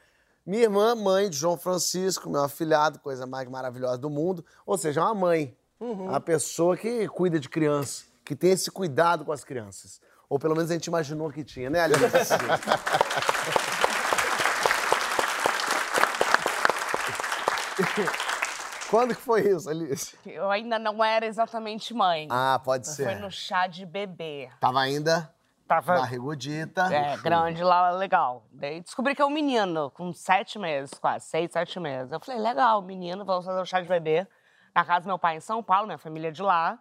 Minha irmã, mãe de João Francisco, meu afilhado, coisa mais maravilhosa do mundo. Ou seja, é uma mãe. Uma pessoa que cuida de criança, que tem esse cuidado com as crianças. Ou pelo menos a gente imaginou que tinha, né, Alice? Quando que foi isso, Alice? Eu ainda não era exatamente mãe. Ah, pode Foi ser. no chá de bebê. Tava ainda Tava barrigudita. é, grande lá, legal. Daí descobri que é um menino, com sete meses, quase, seis, sete meses. Eu falei, legal, menino, vamos fazer o chá de bebê. Na casa do meu pai em São Paulo, minha família é de lá.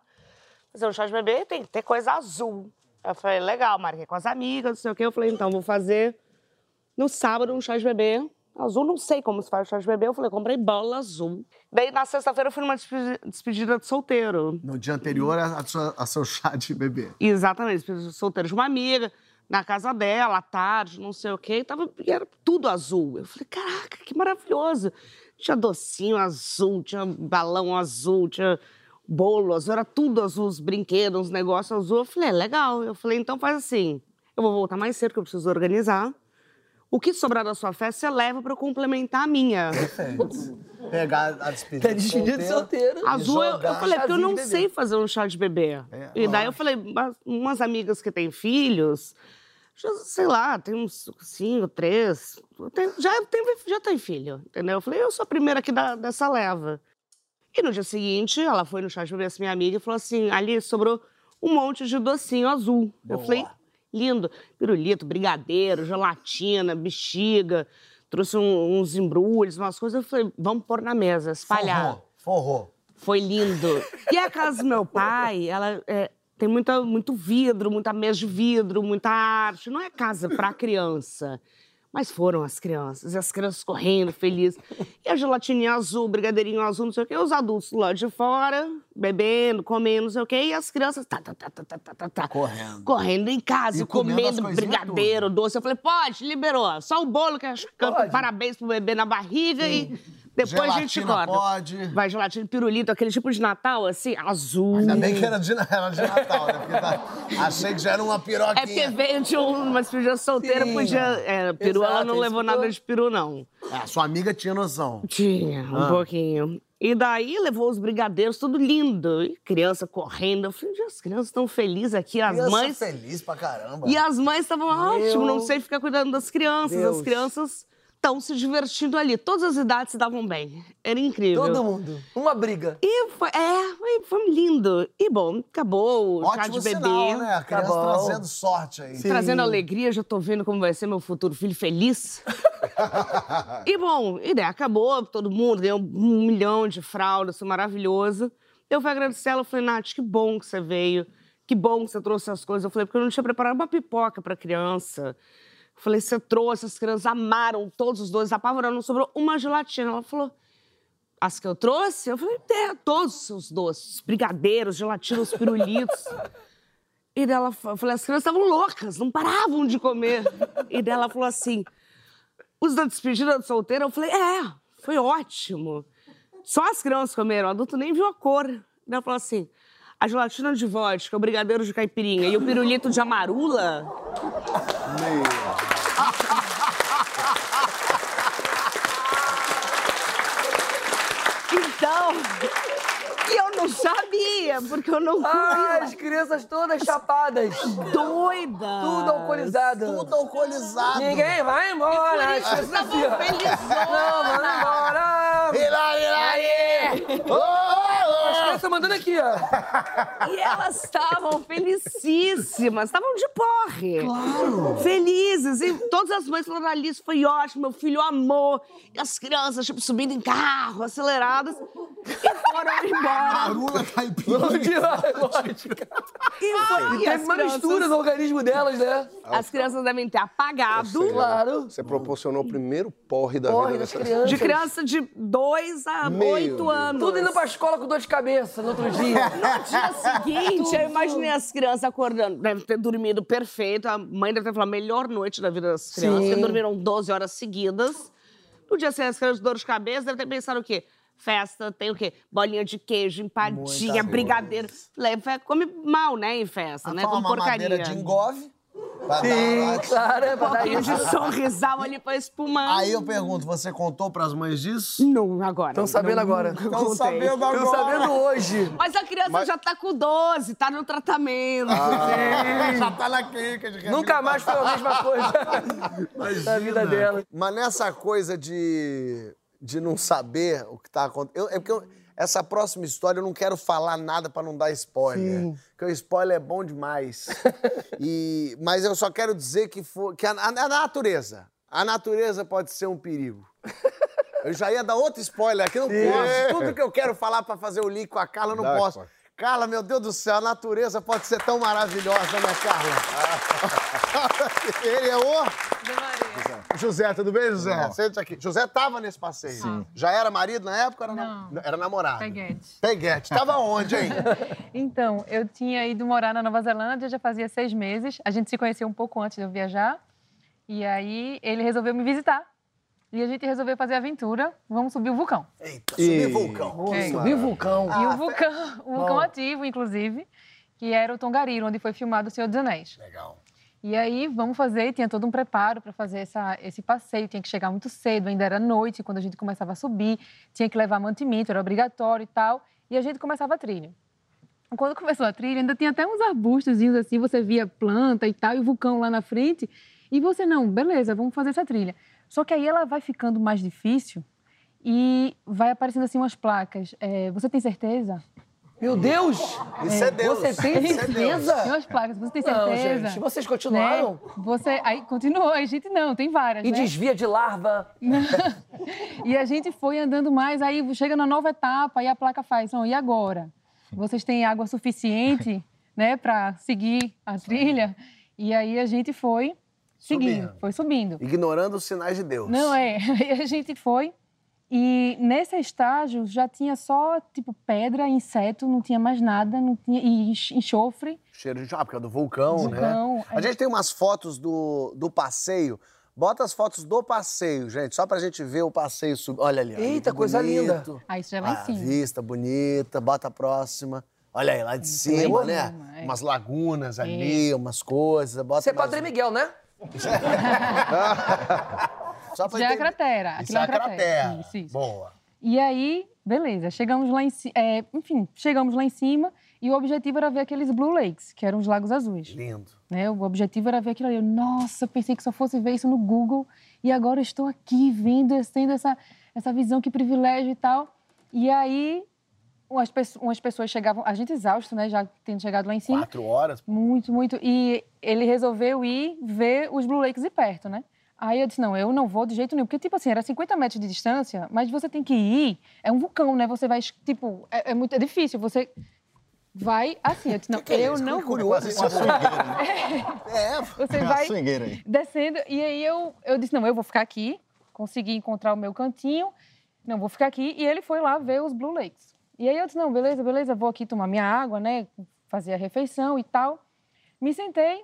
Fazer o chá de bebê tem que ter coisa azul. Eu falei, legal, marquei com as amigas, não sei o quê. Eu falei, então, vou fazer no sábado um chá de bebê. Azul, não sei como se faz chá de bebê. Eu falei, comprei bola azul. Daí, na sexta-feira, eu fui numa despe- despedida de solteiro. No dia anterior a sua- a seu chá de bebê. Exatamente, despedida de solteiro de uma amiga, na casa dela, à tarde, não sei o quê. E tava, e era tudo azul. Eu falei, caraca, que maravilhoso. Tinha docinho azul, tinha balão azul, tinha bolo azul, era tudo azul, os brinquedos, os negócios azul. Eu falei, é legal. Eu falei, então faz assim, eu vou voltar mais cedo, que eu preciso organizar. O que sobrar da sua festa, você leva pra complementar a minha. Pegar a despedida. Tá despedido de solteiro. Azul, eu, eu falei, porque eu não sei fazer um chá de bebê. É, e daí eu falei, "Mas umas amigas que têm filhos, já, sei lá, tem uns cinco, três, tem- já, tem, já tem filho, entendeu? Eu falei, eu sou a primeira aqui da, dessa leva. E no dia seguinte, ela foi no chá de bebê, essa minha amiga, e falou assim, ali sobrou um monte de docinho azul. Eu falei, lindo, pirulito, brigadeiro, gelatina, bexiga, trouxe um- uns embrulhos, umas coisas. Eu falei, vamos pôr na mesa, espalhar. Forró. Forró. Foi lindo. E a casa do meu pai, ela é, tem muita, muito vidro, muita mesa de vidro, muita arte. Não é casa para criança. Mas foram as crianças, as crianças correndo, felizes. E a gelatininha azul, brigadeirinho azul, não sei o quê, os adultos lá de fora, bebendo, comendo, não sei o quê, e as crianças tá, tá, tá, tá, tá, tá, tá. tá correndo. Correndo em casa, e comendo, comendo brigadeiro, tudo. doce. Eu falei, pode, liberou. Só o bolo que é... Parabéns pro bebê na barriga Sim. e depois a gente Gelatina corta. pode. Vai gelatina pirulito, aquele tipo de Natal, assim, azul. Ainda bem que era de, era de Natal, né? Porque tá- achei que já era uma piroquinha. É porque veio de uma despedida solteira, Sim. podia. É, peru, ela Exato, não isso levou nada de peru, não. É, sua amiga tinha noção. Tinha, um Ah. pouquinho. E daí levou os brigadeiros, tudo lindo. E criança correndo. Eu falei, "Gente, as crianças estão felizes aqui, as Criança mães. feliz pra caramba. E as mães estavam ótimo, não sei ficar cuidando das crianças. Deus. As crianças estão se divertindo ali. Todas as idades se davam bem. Era incrível. Todo mundo. Uma briga. E foi, é, foi, foi lindo. E bom, acabou o chá de bebê. sinal, né? A criança Tá bom. trazendo sorte aí. Trazendo alegria, já tô vendo como vai ser meu futuro filho feliz. e bom, e daí acabou, todo mundo ganhou um milhão de fraldas, foi maravilhoso. Eu fui agradecer ela, falei, Nath, que bom que você veio, que bom que você trouxe as coisas. Eu falei, porque eu não tinha preparado uma pipoca pra criança. Falei, você trouxe, as crianças amaram, todos os dois, apavoraram, não sobrou uma gelatina. Ela falou, as que eu trouxe? Eu falei, é, todos os doces, brigadeiros, gelatinas, pirulitos. E dela, eu falei, as crianças estavam loucas, não paravam de comer. E dela falou assim, os da despedida de solteira? Eu falei, é, foi ótimo. Só as crianças comeram, o adulto nem viu a cor. E ela falou assim, a gelatina de vodka, o brigadeiro de caipirinha e o pirulito de amarula... Então... E não sabia, porque eu não Ah, as crianças todas chapadas. doida. Tudo alcoolizado. Tudo alcoolizado. Ninguém vai embora. As crianças assim, ó. Não, vamos embora. Hilari, hilari! Ô, crianças mandando aqui, ó. E elas estavam felicíssimas, estavam de porre. Claro. Felizes. E todas as mães falaram, Alice, foi ótimo, meu filho amou. E as crianças, tipo, subindo em carro, aceleradas. E foram embora. Marula caipira. Vai, lógico. E, foi, E teve uma mistura no organismo delas, né? As crianças devem ter apagado. Claro. Você proporcionou o primeiro porre da Porre vida das dessa... crianças. De criança de 2 a Meu 8 Deus. anos. Tudo indo pra escola com dor de cabeça no outro dia. No dia seguinte, eu imaginei as crianças acordando. Deve ter dormido perfeito. A mãe deve ter falado a melhor noite da vida das crianças. Porque dormiram 12 horas seguidas. No dia seguinte, as crianças dor de cabeça devem ter pensado o quê? Festa, tem o quê? Bolinha de queijo, empadinha, Muita brigadeiro. Leva, come mal, né, em festa, né? Toma Com uma porcaria. de engove. Pra Sim, dar- claro, é pra dar de sorrisal ali pra espumar. Aí eu pergunto, você contou pras mães disso? Não, agora. Estão sabendo Não, agora. Estão sabendo agora. Estão sabendo hoje. Mas a criança já tá com 12, tá no tratamento. Já tá na clínica de Nunca mais foi a mesma coisa da vida dela. Mas nessa coisa de, de não saber o que tá acontecendo. É porque eu- essa próxima história eu não quero falar nada pra não dar spoiler. Porque o spoiler é bom demais. E, mas eu só quero dizer que, for, que a, a- a natureza. A natureza pode ser um perigo. Eu já ia dar outro spoiler aqui, não posso. Tudo que eu quero falar pra fazer o link com a Carla, eu não Dá, posso. pô. Carla, meu Deus do céu, a natureza pode ser tão maravilhosa, né, Carla? Ele é o. José, tudo bem, José? Senta aqui. José tava nesse passeio. Já era marido na época? Era, na- Não. era namorado. Peguete. Peguete. Tava onde, hein? Então, eu tinha ido morar na Nova Zelândia já fazia seis meses. A gente se conheceu um pouco antes de eu viajar. E aí ele resolveu me visitar. E a gente resolveu fazer aventura. Vamos subir o vulcão. Eita, subi vulcão. É. Subiu o vulcão. e o vulcão, o vulcão ativo, inclusive, que era o Tongariro, onde foi filmado O Senhor dos Anéis. Legal. E aí, vamos fazer, tinha todo um preparo para fazer essa, esse passeio, tinha que chegar muito cedo, ainda era noite, quando a gente começava a subir, tinha que levar mantimento, era obrigatório e tal, e a gente começava a trilha. Quando começou a trilha, ainda tinha até uns arbustozinhos assim, você via planta e tal, e o vulcão lá na frente, e você, não, beleza, vamos fazer essa trilha. Só que aí ela vai ficando mais difícil e vai aparecendo assim umas placas. É, você tem certeza? Meu Deus! Isso é, Deus. Você tem Isso é certeza? Tem umas placas, você tem Não, certeza? gente, vocês continuaram? Né? Você, aí continuou, a gente não, tem várias, E né? desvia de larva. E a gente foi andando mais, aí chega na nova etapa, aí a placa faz, não, e agora? Vocês têm água suficiente, né, para seguir a trilha? E aí a gente foi seguindo, Subindo. foi subindo. Ignorando os sinais de Deus. Não é, a gente foi e nesse estágio já tinha só tipo pedra, inseto, não tinha mais nada, não tinha e enx- enxofre. Cheiro de ah, porque é do vulcão, Vulcão, né? é. A gente tem umas fotos do, do passeio. Bota as fotos do passeio, gente, só pra gente ver o passeio subir. Olha ali. Eita, coisa linda. Aí isso já é lá Ah, em cima. vista bonita, bota a próxima. Olha aí, lá de cima, né? é. Umas lagunas ali, umas coisas. Bota Você é Padre Miguel, né? Só pra Já é a cratera. Isso aquilo é a cratera. cratera. Isso, isso. Boa. E aí, beleza, chegamos lá em cima. enfim, chegamos lá em cima e o objetivo era ver aqueles Blue Lakes, que eram os lagos azuis. Lindo. Né? O objetivo era ver aquilo ali. Eu, Nossa, pensei que só fosse ver isso no Google e agora estou aqui vendo, tendo essa, essa visão, que privilégio e tal. E aí, umas, umas pessoas chegavam, a gente exausto, né, já tendo chegado lá em cima. Quatro horas. Muito, muito. E ele resolveu ir ver os Blue Lakes de perto, né? Aí eu disse, não, eu não vou de jeito nenhum. Porque, tipo assim, era 50 metros de distância, mas você tem que ir. É um vulcão, né? Você vai, tipo, é, é muito é difícil. Você vai assim. Eu disse, não, Que que é eu isso? não Que vou. curioso esse É, Você É a vai descendo. E aí eu, eu disse, não, eu vou ficar aqui. Consegui encontrar o meu cantinho. Não, vou ficar aqui. E ele foi lá ver os Blue Lakes. E aí eu disse, não, beleza, beleza, vou aqui tomar minha água, né? Fazer a refeição e tal. Me sentei.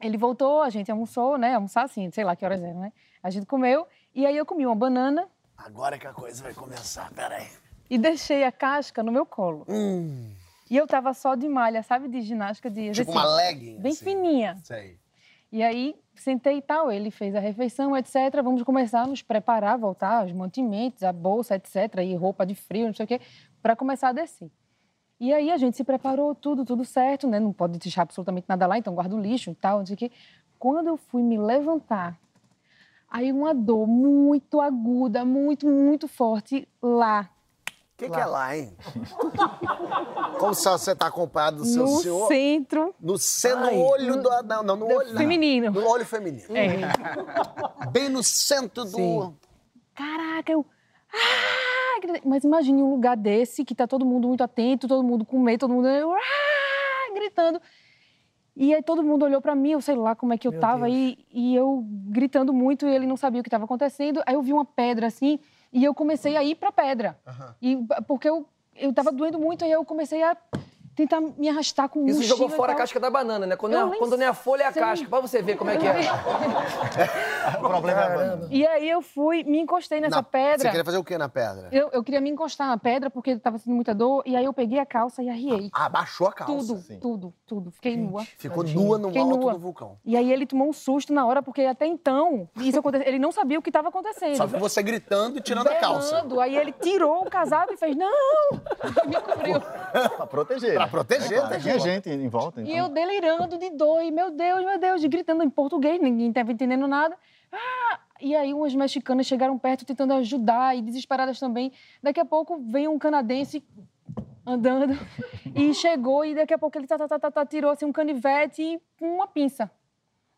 Ele voltou, a gente almoçou, né? Almoçar assim, sei lá que horas eram, né? A gente comeu. E aí eu comi uma banana Agora que a coisa vai começar, peraí. e deixei a casca no meu colo. Hum, E eu tava só de malha, sabe? De ginástica de tipo exercício. uma legging. Bem assim. fininha. Sei. E aí, sentei e tal, ele fez a refeição, etc. Vamos começar a nos preparar, voltar, os mantimentos, a bolsa, etc. E roupa de frio, não sei o quê, para começar a descer. E aí a gente se preparou, tudo, tudo certo, né? Não pode deixar absolutamente nada lá, então guarda o lixo e tal, não sei o quê. Quando eu fui me levantar, aí uma dor muito aguda, muito, muito forte lá. O que, que é lá, hein? Como se você tá acompanhado do seu no senhor? centro No, ce- no olho do. Não, não, no do olho. não. feminino. No olho feminino. É. Bem no centro do. Sim. Caraca, eu. Ah! Mas imagine um lugar desse que tá todo mundo muito atento, todo mundo com medo, todo mundo ah! gritando. E aí todo mundo olhou pra mim, eu sei lá como é que eu Meu tava, e, e eu gritando muito e ele não sabia o que estava acontecendo. Aí eu vi uma pedra assim e eu comecei a ir pra pedra. E, porque eu, eu tava doendo muito, aí eu comecei a tentar me arrastar com Isso jogou e fora a casca da banana, né? Quando, Eu não é, nem quando não é a folha, é a casca. Pra você ver como é que é. O problema é a banana. E aí eu fui, me encostei nessa Na- pedra. Você queria fazer o quê na pedra? Eu, eu queria me encostar na pedra porque tava sentindo muita dor. E aí eu peguei a calça e arriei. Ah, baixou a calça. tudo, tudo, tudo. Fiquei nua. Ficou nua no Fiquei alto nua. do vulcão. E aí ele tomou um susto na hora, porque até então, isso aconteceu, ele não sabia o que estava acontecendo. Só que você gritando e tirando a calça. Aí ele tirou o casaco e fez, não! me cobriu. Pra proteger. Pra né? proteger, É que- gente em volta, então. E eu delirando de dor, e meu Deus, meu Deus, e gritando em português, ninguém estava entendendo nada. Ah! E aí umas mexicanas chegaram perto tentando ajudar, e desesperadas também. Daqui a pouco vem um canadense andando e chegou, e daqui a pouco ele tá, tá, tá, tá, tá, tirou assim, um canivete e uma pinça.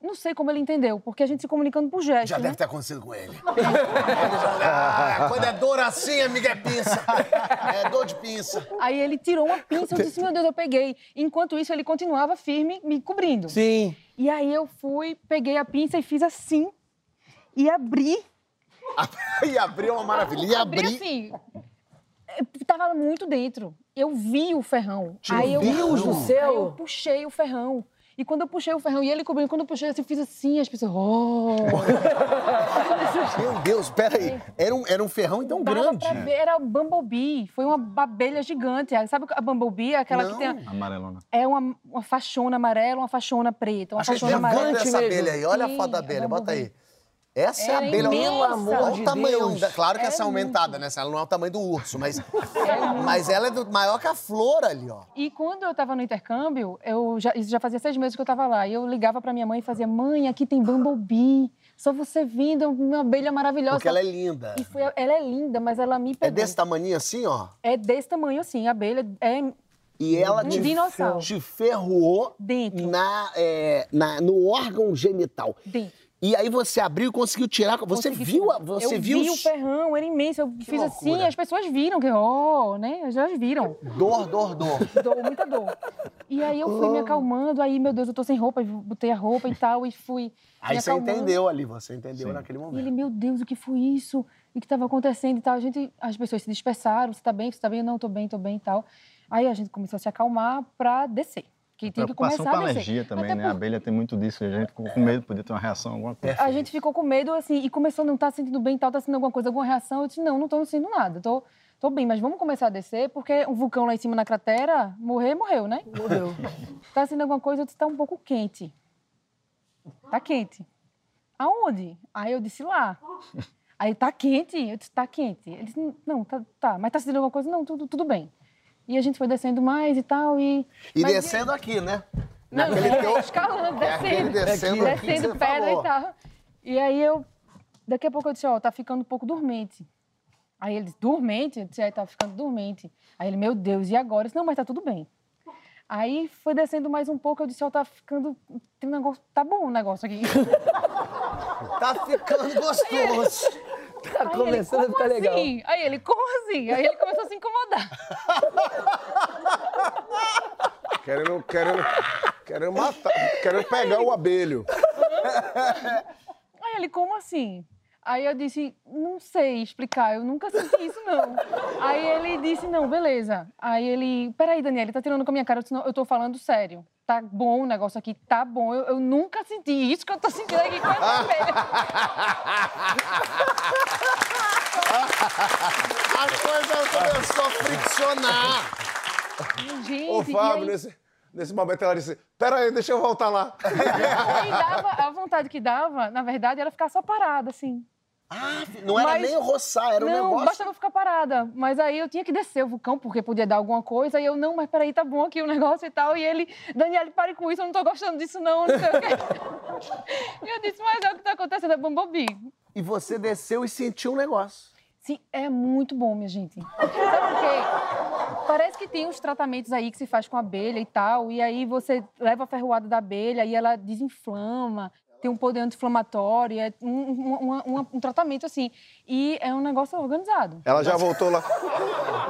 Não sei como ele entendeu, porque a gente se comunicando por gesto, Já né? deve ter acontecido com ele. Ah, quando é dor assim, amiga, é pinça. É dor de pinça. Aí ele tirou uma pinça, eu disse, meu Deus, eu peguei. Enquanto isso, ele continuava firme, me cobrindo. Sim. E aí eu fui, peguei a pinça e fiz assim, e abri. E abriu uma maravilha. E Abri abri. assim. eh, Tava muito dentro. Eu vi o ferrão. aí eu, Deus do Aí eu céu! puxei o ferrão. E quando eu puxei o ferrão e ele cobrindo, quando eu puxei, assim, eu fiz assim, as pessoas. Oh! Meu Deus, peraí. Era um, era um ferrão então Dava grande. pra ver, era Bumblebee. Foi uma abelha gigante. Sabe a Bumblebee? Aquela Não. que tem. a- Amarelona. É uma, uma faixona amarela, uma faixona preta. Uma Achei faixona gigante amarela. essa mesmo. abelha aí. Olha a foto da abelha, a bota aí. Essa é a abelha. Pelo amor Olha de o tamanho. Deus. da- Claro que É essa é aumentada, né? Ela não é o tamanho do urso, mas. Mas ela é do- maior que a flor ali, ó. E quando eu estava no intercâmbio, eu já, isso já fazia seis meses que eu estava lá. E eu ligava para minha mãe e fazia: Mãe, aqui tem Bumblebee. Só você vindo, uma abelha maravilhosa. Porque ela é linda. E foi, ela é linda, mas ela me pegou. É desse tamanho assim, ó. É desse tamanho assim, a abelha é E ela Um te, dinossauro. te ferrou dentro. na, é, na- no órgão genital. dentro. E aí você abriu e conseguiu tirar. Você Consegui viu, tirar. você eu viu vi o ferrão, era imenso. Eu fiz assim, loucura. as pessoas viram que, ó, né? Elas viram. dor, dor, dor. Dor, muita dor. E aí eu fui me acalmando, aí, meu Deus, eu tô sem roupa, e botei a roupa e tal, e fui. Aí você acalmando. entendeu ali, você entendeu Sim. naquele E momento. ele, meu Deus, o que foi isso? O que estava acontecendo e tal? A gente, as pessoas se dispersaram, você tá bem, você tá bem? Eu, Não, tô bem, tô bem e tal. Aí a gente começou a se acalmar pra descer. Que tinha que começar com a alergia também, Até né? por- A abelha tem muito disso. A gente ficou com medo, podia ter uma reação, alguma coisa. A gente ficou com medo, assim, e começou a não estar se sentindo bem e tal, tá sentindo alguma coisa, alguma reação. Eu disse, não, não tô sentindo nada, tô, tô bem, mas vamos começar a descer, porque um vulcão lá em cima na cratera, morrer, morreu, né? Morreu. Tá sentindo alguma coisa, eu disse, tá um pouco quente. Tá quente. Aonde? Aí eu disse, lá. Aí, tá quente? Eu disse, tá quente. Ele disse, não, tá, tá. Mas tá sentindo alguma coisa? Não, tudo, tudo bem. E a gente foi descendo mais e tal, e... E Mas descendo aqui, né? Não, Naquele é, teu- escalando, É descendo. descendo aqui descendo pedra falou. e tal. E aí eu... Daqui a pouco eu disse, ó, tá ficando um pouco dormente. Aí ele disse, dormente? Eu disse, é, tá ficando dormente. Aí ele, meu Deus, e agora? Eu disse, não, mas tá tudo bem. Aí foi descendo mais um pouco, eu disse, ó, tá ficando... Tem um negócio... Tá bom o negócio aqui. Tá ficando gostoso. Tá Aí ele, começando a como ficar legal. assim? Aí ele, como assim? Aí ele começou a se incomodar. Querendo, querendo, querendo matar, querendo pegar o abelho. Aí ele, como assim? Aí eu disse, não sei explicar, eu nunca senti isso, não. Aí ele disse, não, beleza. Aí ele, peraí, Daniela, tá tirando com a minha cara. Eu disse, não, eu tô falando sério. Tá bom o negócio aqui, tá bom. Eu, eu nunca senti isso que eu tô sentindo aqui com. A coisa começou a friccionar. Gente, Ô, e Fábio, nesse, nesse momento ela disse: Peraí, deixa eu voltar lá. aí dava, a vontade que dava, na verdade, era ficar só parada, assim. Ah, não era Mas- nem roçar, era um não, negócio. bastava ficar parada. Mas aí eu tinha que descer o vulcão, porque podia dar alguma coisa. E eu, não, mas peraí, tá bom aqui o negócio e tal. E ele, Daniele, pare com isso, eu não tô gostando disso não, não sei o quê. E eu disse, mas é o que tá acontecendo, é Bumblebee. E você desceu e sentiu um negócio. Sim, é muito bom, minha gente. Sabe por quê? Parece que tem uns tratamentos aí que se faz com abelha e tal, e aí você leva a ferroada da abelha e ela desinflama, tem um poder anti-inflamatório, é um, um- um- um tratamento assim. E é um negócio organizado. Ela já voltou lá.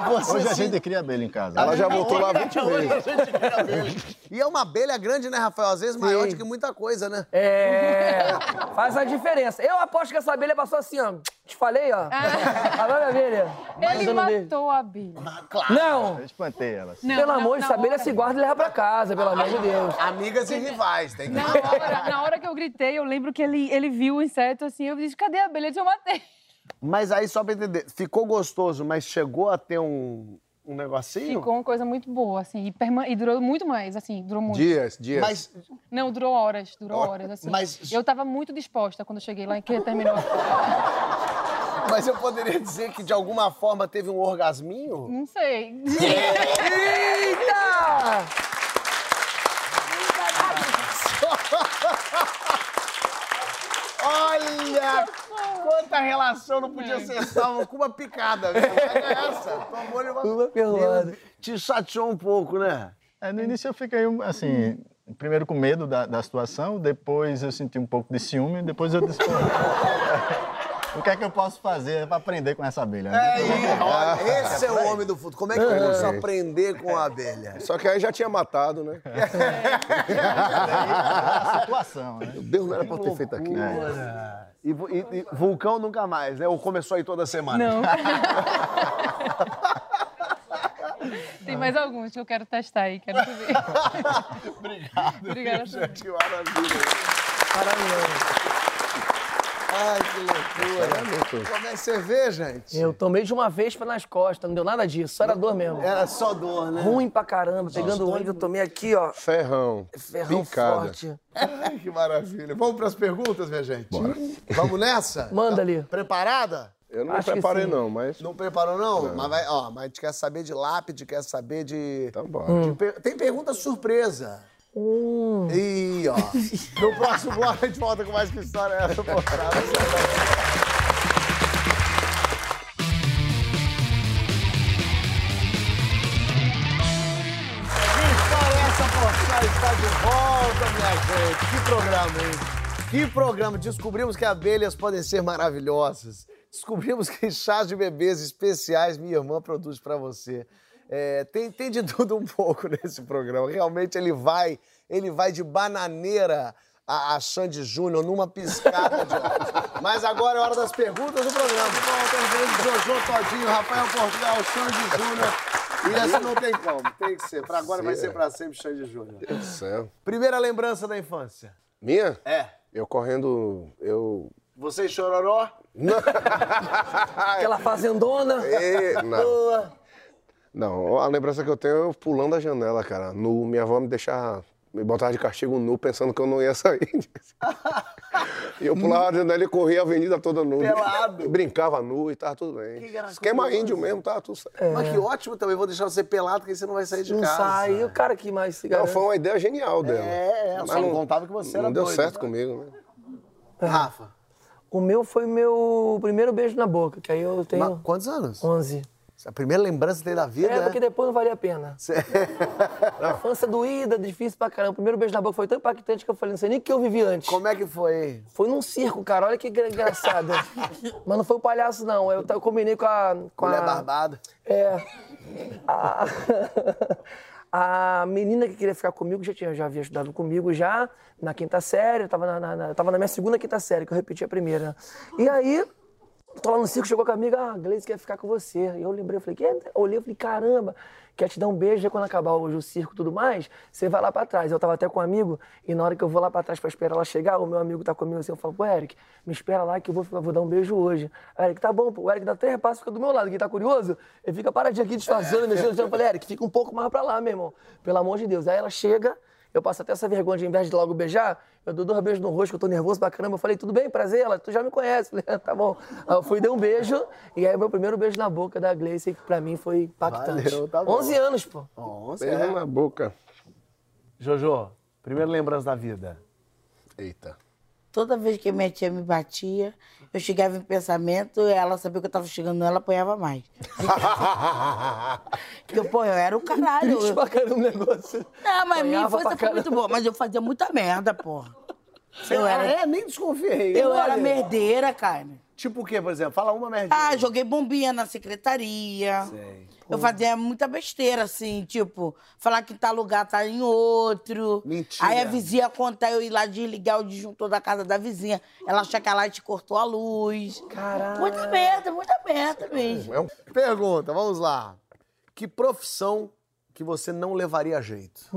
Você Hoje a gente cria abelha em casa. Ela já voltou lá 20 vezes. E é uma abelha grande, né, Rafael? Às vezes maior do que muita coisa, né? É. Faz a diferença. Eu aposto que essa abelha passou assim, ó. Te falei, ó. Agora a abelha. Ele matou a abelha. Não! Eu espantei ela. assim. Não, pelo amor de Deus, essa abelha hora- se guarda e leva pra casa, pelo amor de Deus. Amigas e rivais, tem que. Na hora, na hora que eu gritei, eu lembro que ele, ele viu o inseto assim, eu disse, cadê a abelha? Eu matei. Mas aí, só pra entender, ficou gostoso, mas chegou a ter um, um negocinho? Ficou uma coisa muito boa, assim, e, perma- e durou muito mais, assim, durou muito. Dias, dias. Mas, Não, durou horas, durou Hora- horas, assim. mas- Eu tava muito disposta quando eu cheguei lá e que terminou. mas eu poderia dizer que de alguma forma teve um orgasminho? Não sei. Eita! Olha! Quanta relação não podia ser salva com uma picada, velho. Olha essa. Tomou-lhe uma... Uma perlada. Te chateou um pouco, né? É, no início eu fiquei, assim, primeiro com medo da, da situação, depois eu senti um pouco de ciúme, depois eu disse, o que é que eu posso fazer para aprender com essa abelha? né? Olha, esse é o homem do futuro. Como é que eu posso aprender com a abelha? Só que aí já tinha matado, né? a situação, né? Meu Deus, não era pra ter feito aquilo. E, e- e vulcão nunca mais, né? Ou começou aí toda semana? Não. Tem mais alguns que eu quero testar aí, quero ver. Obrigado. Obrigada. gente, que maravilha. Ai, que loucura. Como é que você vê, gente? Eu tomei de uma vez pra nas costas, não deu nada disso, só era dor mesmo. Era só dor, né? Ruim pra caramba, pegando ônibus, eu tomei aqui, ó, Ferrão. ferrão Picada. forte. Ai, que maravilha. Vamos para as perguntas, minha gente? Vamos nessa? Manda ali. Preparada? Eu não me Acho que preparei, não, mas. Não preparou, não? Mas, vai, ó, mas a gente quer saber de lápide, quer saber de... Então bora. Hum. de Tem pergunta surpresa. Ih, ó. No próximo bloco a gente volta com mais que história é essa, história é está de volta, minha gente. Que programa, hein? Que programa. Descobrimos que abelhas podem ser maravilhosas. Descobrimos que chás de bebês especiais minha irmã produz pra você. É, tem, tem de tudo um pouco nesse programa. Realmente ele vai, ele vai de bananeira a, a Xande Júnior numa piscada de olhos. Mas agora é hora das perguntas do programa. Então, Jojo Todinho, Rafael Portugal, Xande Júnior. E essa não tem como, tem que ser. Pra agora vai ser pra sempre Xande Júnior. Meu Deus do céu. Primeira lembrança da infância. Minha? É. Eu correndo. Eu. Você e Chororó? Aquela fazendona. E... Não. Não, a lembrança que eu tenho é eu pulando a janela, cara. Nu. Minha avó me deixava. Me botava de castigo nu, pensando que eu não ia sair. e eu pulava a janela e corria a avenida toda nu. Pelado. Brincava nu e tava tudo bem. graça Esquema índio mesmo, tava tudo certo. Mas que ótimo também, vou deixar você pelado, porque aí você não vai sair de Não casa. sai, o cara que mais se Não, garante. foi uma ideia genial dela. É, é, Mas só não contava que você não era deu doido, certo né? comigo, né? Rafa, O meu foi meu primeiro beijo na boca, que aí eu tenho ma- quantos anos? 11. A primeira lembrança tem da vida, É, né? porque depois não valia a pena. A infância doída, difícil pra caramba. O primeiro beijo na boca foi tão impactante que eu falei, não sei nem o que eu vivi antes. Como é que foi? Foi num circo, cara. Olha que engra- engraçado. Mas não foi o palhaço, não. Eu, eu combinei com a. Com Mulher a... barbada. É. A... a menina que queria ficar comigo já, tinha, já havia estudado comigo já na quinta série. Eu tava na, na- na- eu tava na minha segunda quinta série, que eu repeti a primeira. E aí, tô lá no circo, chegou com a amiga, ah, a Gleice quer ficar com você. E eu lembrei, eu falei, quer? Olhei, eu falei, caramba, quer te dar um beijo, aí quando acabar hoje o circo e tudo mais, você vai lá pra trás. Eu tava até com um amigo, e na hora que eu vou lá pra trás pra esperar ela chegar, o meu amigo tá comigo assim, eu falo, pô, Eric, me espera lá que eu vou, vou dar um beijo hoje. Aí, Eric, tá bom, pô. O Eric dá três passos, fica do meu lado. Quem tá curioso, ele fica paradinho aqui, disfarçando, mexendo. Eu falei, Eric, fica um pouco mais pra lá, meu irmão. Pelo amor de Deus. Aí ela chega, Eu passo até essa vergonha de, ao invés de logo beijar, eu dou dois beijos no rosto, que eu tô nervoso pra caramba. Eu falei, tudo bem, prazer? Ela, tu já me conhece. Falei, "Ah, tá bom. Aí eu fui, dei um beijo, e aí o meu primeiro beijo na boca da Gleice, que pra mim foi impactante. Valeu, tá bom. 11 anos, pô. Nossa, Beijo é. na boca. Jojo, primeira lembrança da vida. Eita. Toda vez que minha tia me batia, eu chegava em pensamento, ela sabia que eu tava chegando nela, apanhava mais. Porque, pô, eu era o caralho. Triste pra caramba o negócio. Não, mas minha infância foi muito boa. Mas eu fazia muita merda, porra. Eu era, É, nem desconfiei. eu era merdeira, cara. Tipo o quê, por exemplo? Fala uma merdinha. Ah, joguei bombinha na secretaria. Sei. Eu fazia muita besteira, assim, tipo, falar que tal lugar tá em outro. Mentira. Aí a vizinha contar eu ir lá desligar o disjuntor da casa da vizinha. Ela achar que a light cortou a luz. Caralho. Muita merda, muita merda mesmo. É um Pergunta, vamos lá. Que profissão que você não levaria a jeito?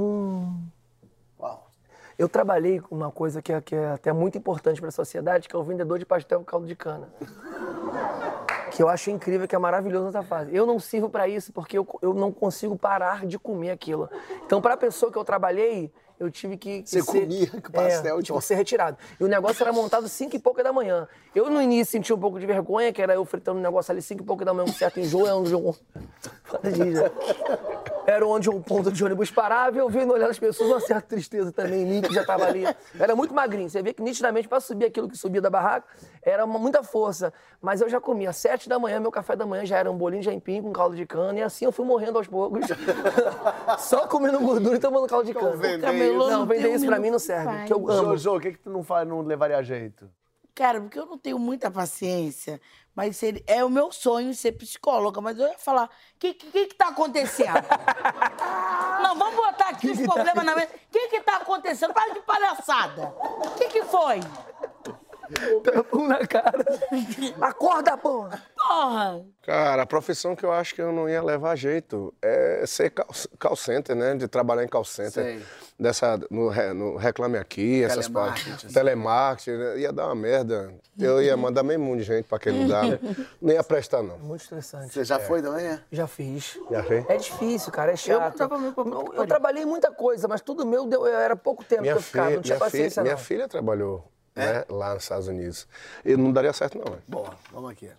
Qual? Eu trabalhei com uma coisa que é, que é até muito importante para a sociedade, que é o vendedor de pastel com caldo de cana. Que eu acho incrível, que é maravilhoso nessa fase. Eu não sirvo para isso porque eu, eu não consigo parar de comer aquilo. Então, para a pessoa que eu trabalhei, eu tive que. que Você ser, comia com pastel é, tipo, ser retirado. E o negócio era montado 5 e pouca da manhã. Eu, no início, senti um pouco de vergonha, que era eu fritando o negócio ali 5 e pouca da manhã, com certo enjoo, é um... Era onde um ponto de ônibus parava e eu vendo olhando as pessoas, uma certa tristeza também em mim, que já estava ali. Era muito magrinho. Você vê que nitidamente, para subir aquilo que subia da barraca, era uma, muita força. Mas eu já comia. Às sete da manhã, meu café da manhã já era um bolinho de aipim com caldo de cana. E assim eu fui morrendo aos poucos. Só comendo gordura e tomando caldo de cana. vender Camelô Não, não vender isso pra mim não serve. Que eu amo. Jojo, o que, que tu não, faz, não levaria a jeito? Cara, porque eu não tenho muita paciência, mas seria- é o meu sonho ser psicóloga, mas eu ia falar, o que, que, que que tá acontecendo? não, vamos botar aqui os problemas na mesa. O que que tá acontecendo? Para de palhaçada. O que que foi? Pum na cara. Acorda, porra! Porra! Cara, a profissão que eu acho que eu não ia levar jeito é ser call, call center, né? De trabalhar em call center. Sei. Dessa, no, no Reclame Aqui, essas partes. assim. Telemarketing, né? ia dar uma merda. Eu ia mandar meio mundo de gente pra aquele lugar. né? Não ia prestar, não. Muito estressante. Você já foi também, é? Já fiz. Já fez? É difícil, cara, é chato. eu, eu pariu. trabalhei muita coisa, mas tudo meu deu, era pouco tempo Minha que eu ficava, filha, não tinha minha, filha, paciência minha não. filha trabalhou né, lá nos Estados Unidos. E não daria certo, não. né? Boa, vamos aqui.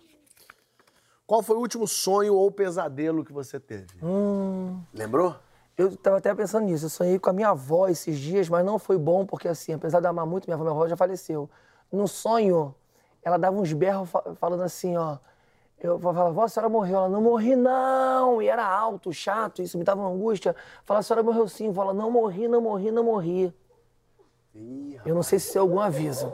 Qual foi o último sonho ou pesadelo que você teve? Lembrou? Eu tava até pensando nisso, eu sonhei com a minha avó esses dias, mas não foi bom, porque assim, apesar de eu amar muito minha avó, minha avó já faleceu. No sonho, ela dava uns berros fa- falando assim, ó. Eu falava, vó, a senhora morreu. Ela, não morri não. E era alto, chato, isso me dava uma angústia. Falava, a senhora morreu sim. Vó, ela, não morri, não morri, não morri. Eu não sei se isso é algum aviso.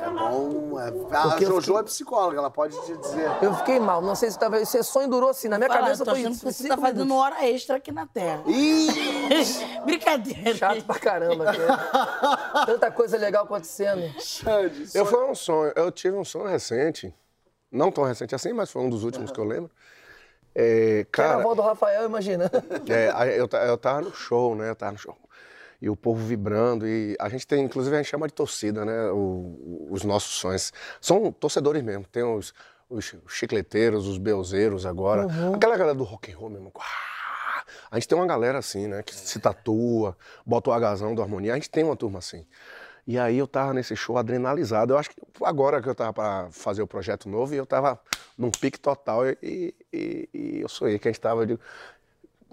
É bom. É... A Porque Jojo fiquei- é psicóloga, ela pode te dizer. Eu fiquei mal, não sei se talvez esse sonho durou assim. Na minha Fala, cabeça eu tô foi isso. que você tá fazendo minutos. hora extra aqui na Terra. Ih! Brincadeira. Chato pra caramba. cara. Tanta coisa legal acontecendo. Xande, Eu foi um sonho, eu tive um sonho recente, não tão recente assim, mas foi um dos últimos que eu lembro. É, Que era a cara, avó do Rafael, imagina. é, eu, eu tava no show, né? Eu tava no show. E o povo vibrando, e a gente tem, inclusive, a gente chama de torcida, né? o- os nossos sonhos. São torcedores mesmo, tem os, os chicleteiros, os beuzeiros agora. Aquela galera do rock and roll mesmo. uá! A gente tem uma galera assim, né? Que se tatua, bota o agazão do harmonia. A gente tem uma turma assim. E aí eu tava nesse show adrenalizado. Eu acho que agora que eu tava para fazer o projeto novo, e eu tava num pique total. E, e- e eu sonhei que a gente tava. Eu digo,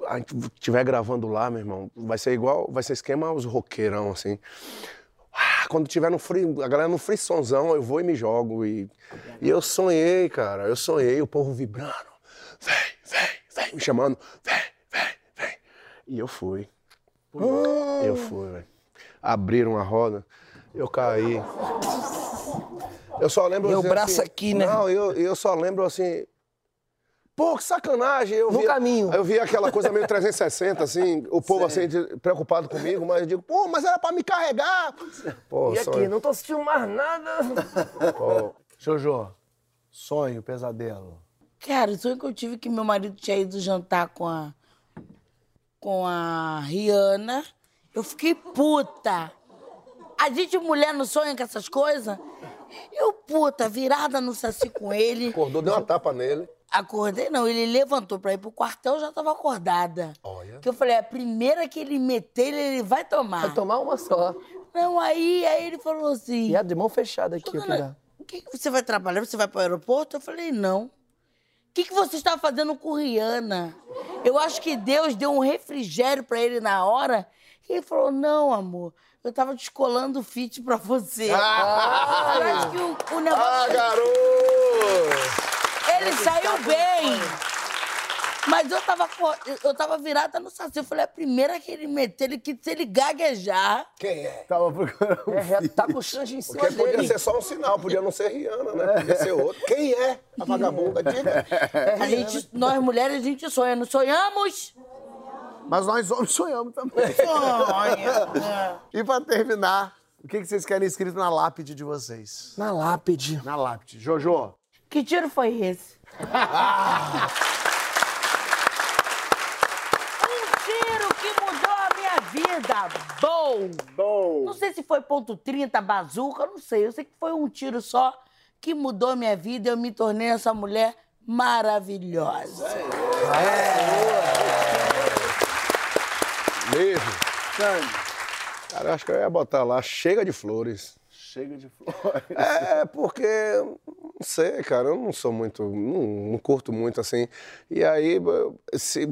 a gente estiver gravando lá, meu irmão, vai ser igual, vai ser esquema os roqueirão, assim. Ah, Quando tiver no free, a galera no frissonzão, eu vou e me jogo. E, e eu sonhei, cara, eu sonhei, o povo vibrando. Vem, vem, vem, me chamando, vem, vem, vem. E eu fui. Eu fui, velho. Abriram a roda, eu caí. Eu só lembro Meu assim, braço assim, aqui, né? Não, eu, eu só lembro assim. Pô, que sacanagem. Eu No via- caminho. Eu vi aquela coisa meio 360, assim, o povo assim, preocupado comigo, mas eu digo, pô, mas era pra me carregar. Pô, E só- aqui, não tô assistindo mais nada. pô, Jojo, sonho, pesadelo. Cara, o sonho que eu tive é que meu marido tinha ido jantar com a, com a Rihanna. Eu fiquei puta. A gente, mulher, não sonha com essas coisas? Eu, puta, virada no saci com ele. Acordou, deu uma tapa nele. Acordei, não. Ele levantou pra ir pro quartel, eu já tava acordada. Olha. Que eu falei, a primeira que ele meter, ele vai tomar. Vai tomar uma só. Não, aí, aí ele falou assim... E a de mão fechada aqui, ó, Dona, filha. o que, que você vai trabalhar? Você vai pro aeroporto? Eu falei, não. O que, que você está fazendo com Rihanna? Eu acho que Deus deu um refrigério pra ele na hora. E ele falou, não, amor, eu tava descolando o fit pra você. Ah! eu acho que o, o negócio... Ah, garoto! Ele saiu bem. Mas eu tava, eu tava virada no saci. Eu falei, a primeira que ele meteu, ele que se ele gaguejar... Quem é? Tava procurando. É tá com chance em cima Porque podia dele. ser só um sinal, podia não ser Rihanna, né? Podia ser outro. Quem é a vagabunda? Diga. A gente, nós mulheres, a gente sonha. Não sonhamos? Mas nós homens sonhamos também. Sonha. E pra terminar, o que que vocês querem escrito na lápide de vocês? Na lápide. Na lápide. Jojo, Que tiro foi esse? um tiro que mudou a minha vida. Bom. Bom. Não sei se foi ponto 30, bazuca, não sei. Eu sei que foi um tiro só que mudou a minha vida e eu me tornei essa mulher maravilhosa. Cara, eu acho que eu ia botar lá, chega de flores. chega de flores. É, porque, não sei, cara, eu não sou muito, não, não curto muito assim. E aí, se-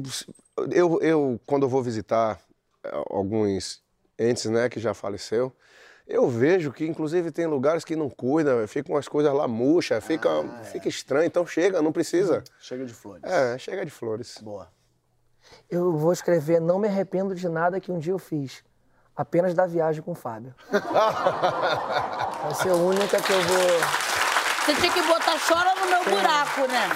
eu, eu, quando eu vou visitar eh, alguns entes, né, que já faleceu, eu vejo que, inclusive, tem lugares que não cuidam, ficam as coisas lá murchas, fica, fica estranho, então chega, não precisa. Chega de flores. É, chega de flores. Boa. Eu vou escrever Não me arrependo de nada que um dia eu fiz. Apenas da viagem com o Fábio. Vai ser a única que eu vou. Você tinha que botar chora no meu buraco, né?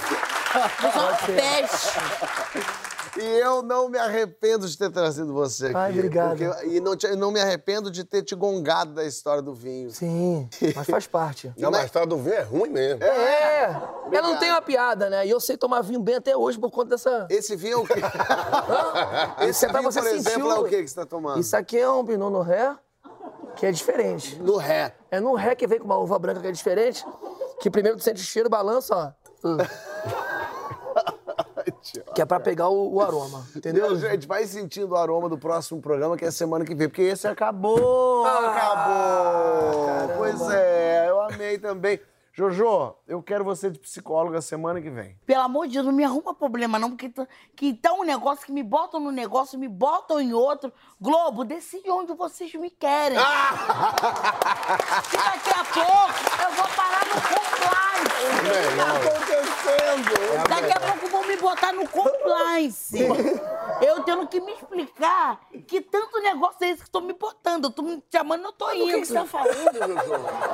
Só um peixe. E eu não me arrependo de ter trazido você aqui. Ai, obrigado. porque- e não, te- não me arrependo de ter te gongado da história do vinho. Sim, mas faz parte. Não, mas tá do vinho é ruim mesmo. É, ela não tem uma piada, né? E eu sei tomar vinho bem até hoje por conta dessa. Esse vinho é o quê? Esse é vinho, você por exemplo, sentir é o o- que que você tá tomando? Isso aqui é um Pinot no Ré, que é diferente. No ré. É no Ré que vem com uma uva branca que é diferente, que primeiro tu sente o cheiro, balança, ó. Hum. que é pra pegar o, o aroma, entendeu? Entendeu, gente? Vai sentindo o aroma do próximo programa, que é semana que vem, porque esse acabou! acabou! Pois é, eu amei também. Jojo, eu quero você de psicóloga semana que vem. Pelo amor de Deus, não me arruma problema, não, porque tá- que tá um negócio que me botam num negócio, me botam em outro. Globo, decide onde vocês me querem. que daqui a pouco eu vou parar no compliance. O que tá acontecendo? Daqui a pouco vão me botar no compliance. Eu tendo que me explicar que tanto negócio é esse que estão me botando. Eu tô me chamando, eu tô indo. O que que você tá falando, Jojo?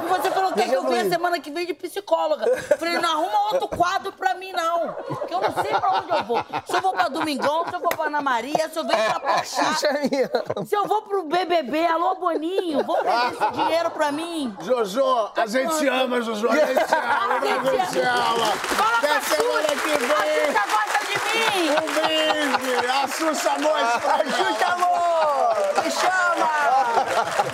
E você falou que, é que eu venha semana que vem de psicóloga. Falei, não arruma outro quadro pra mim, não. Que eu não sei pra onde eu vou. Se eu vou pra Domingão, se eu vou pra Ana Maria, se eu venho pra. Xuxa é minha. Se eu vou pro BBB, alô, Boninho, vou pegar esse dinheiro pra mim. Jojo, a gente ama, Jojo, a gente ama, Gurgela. Até semana que vem. A Xuxa gosta de mim. Um brinde. A Xuxa amor. A Xuxa Amor. Me chama.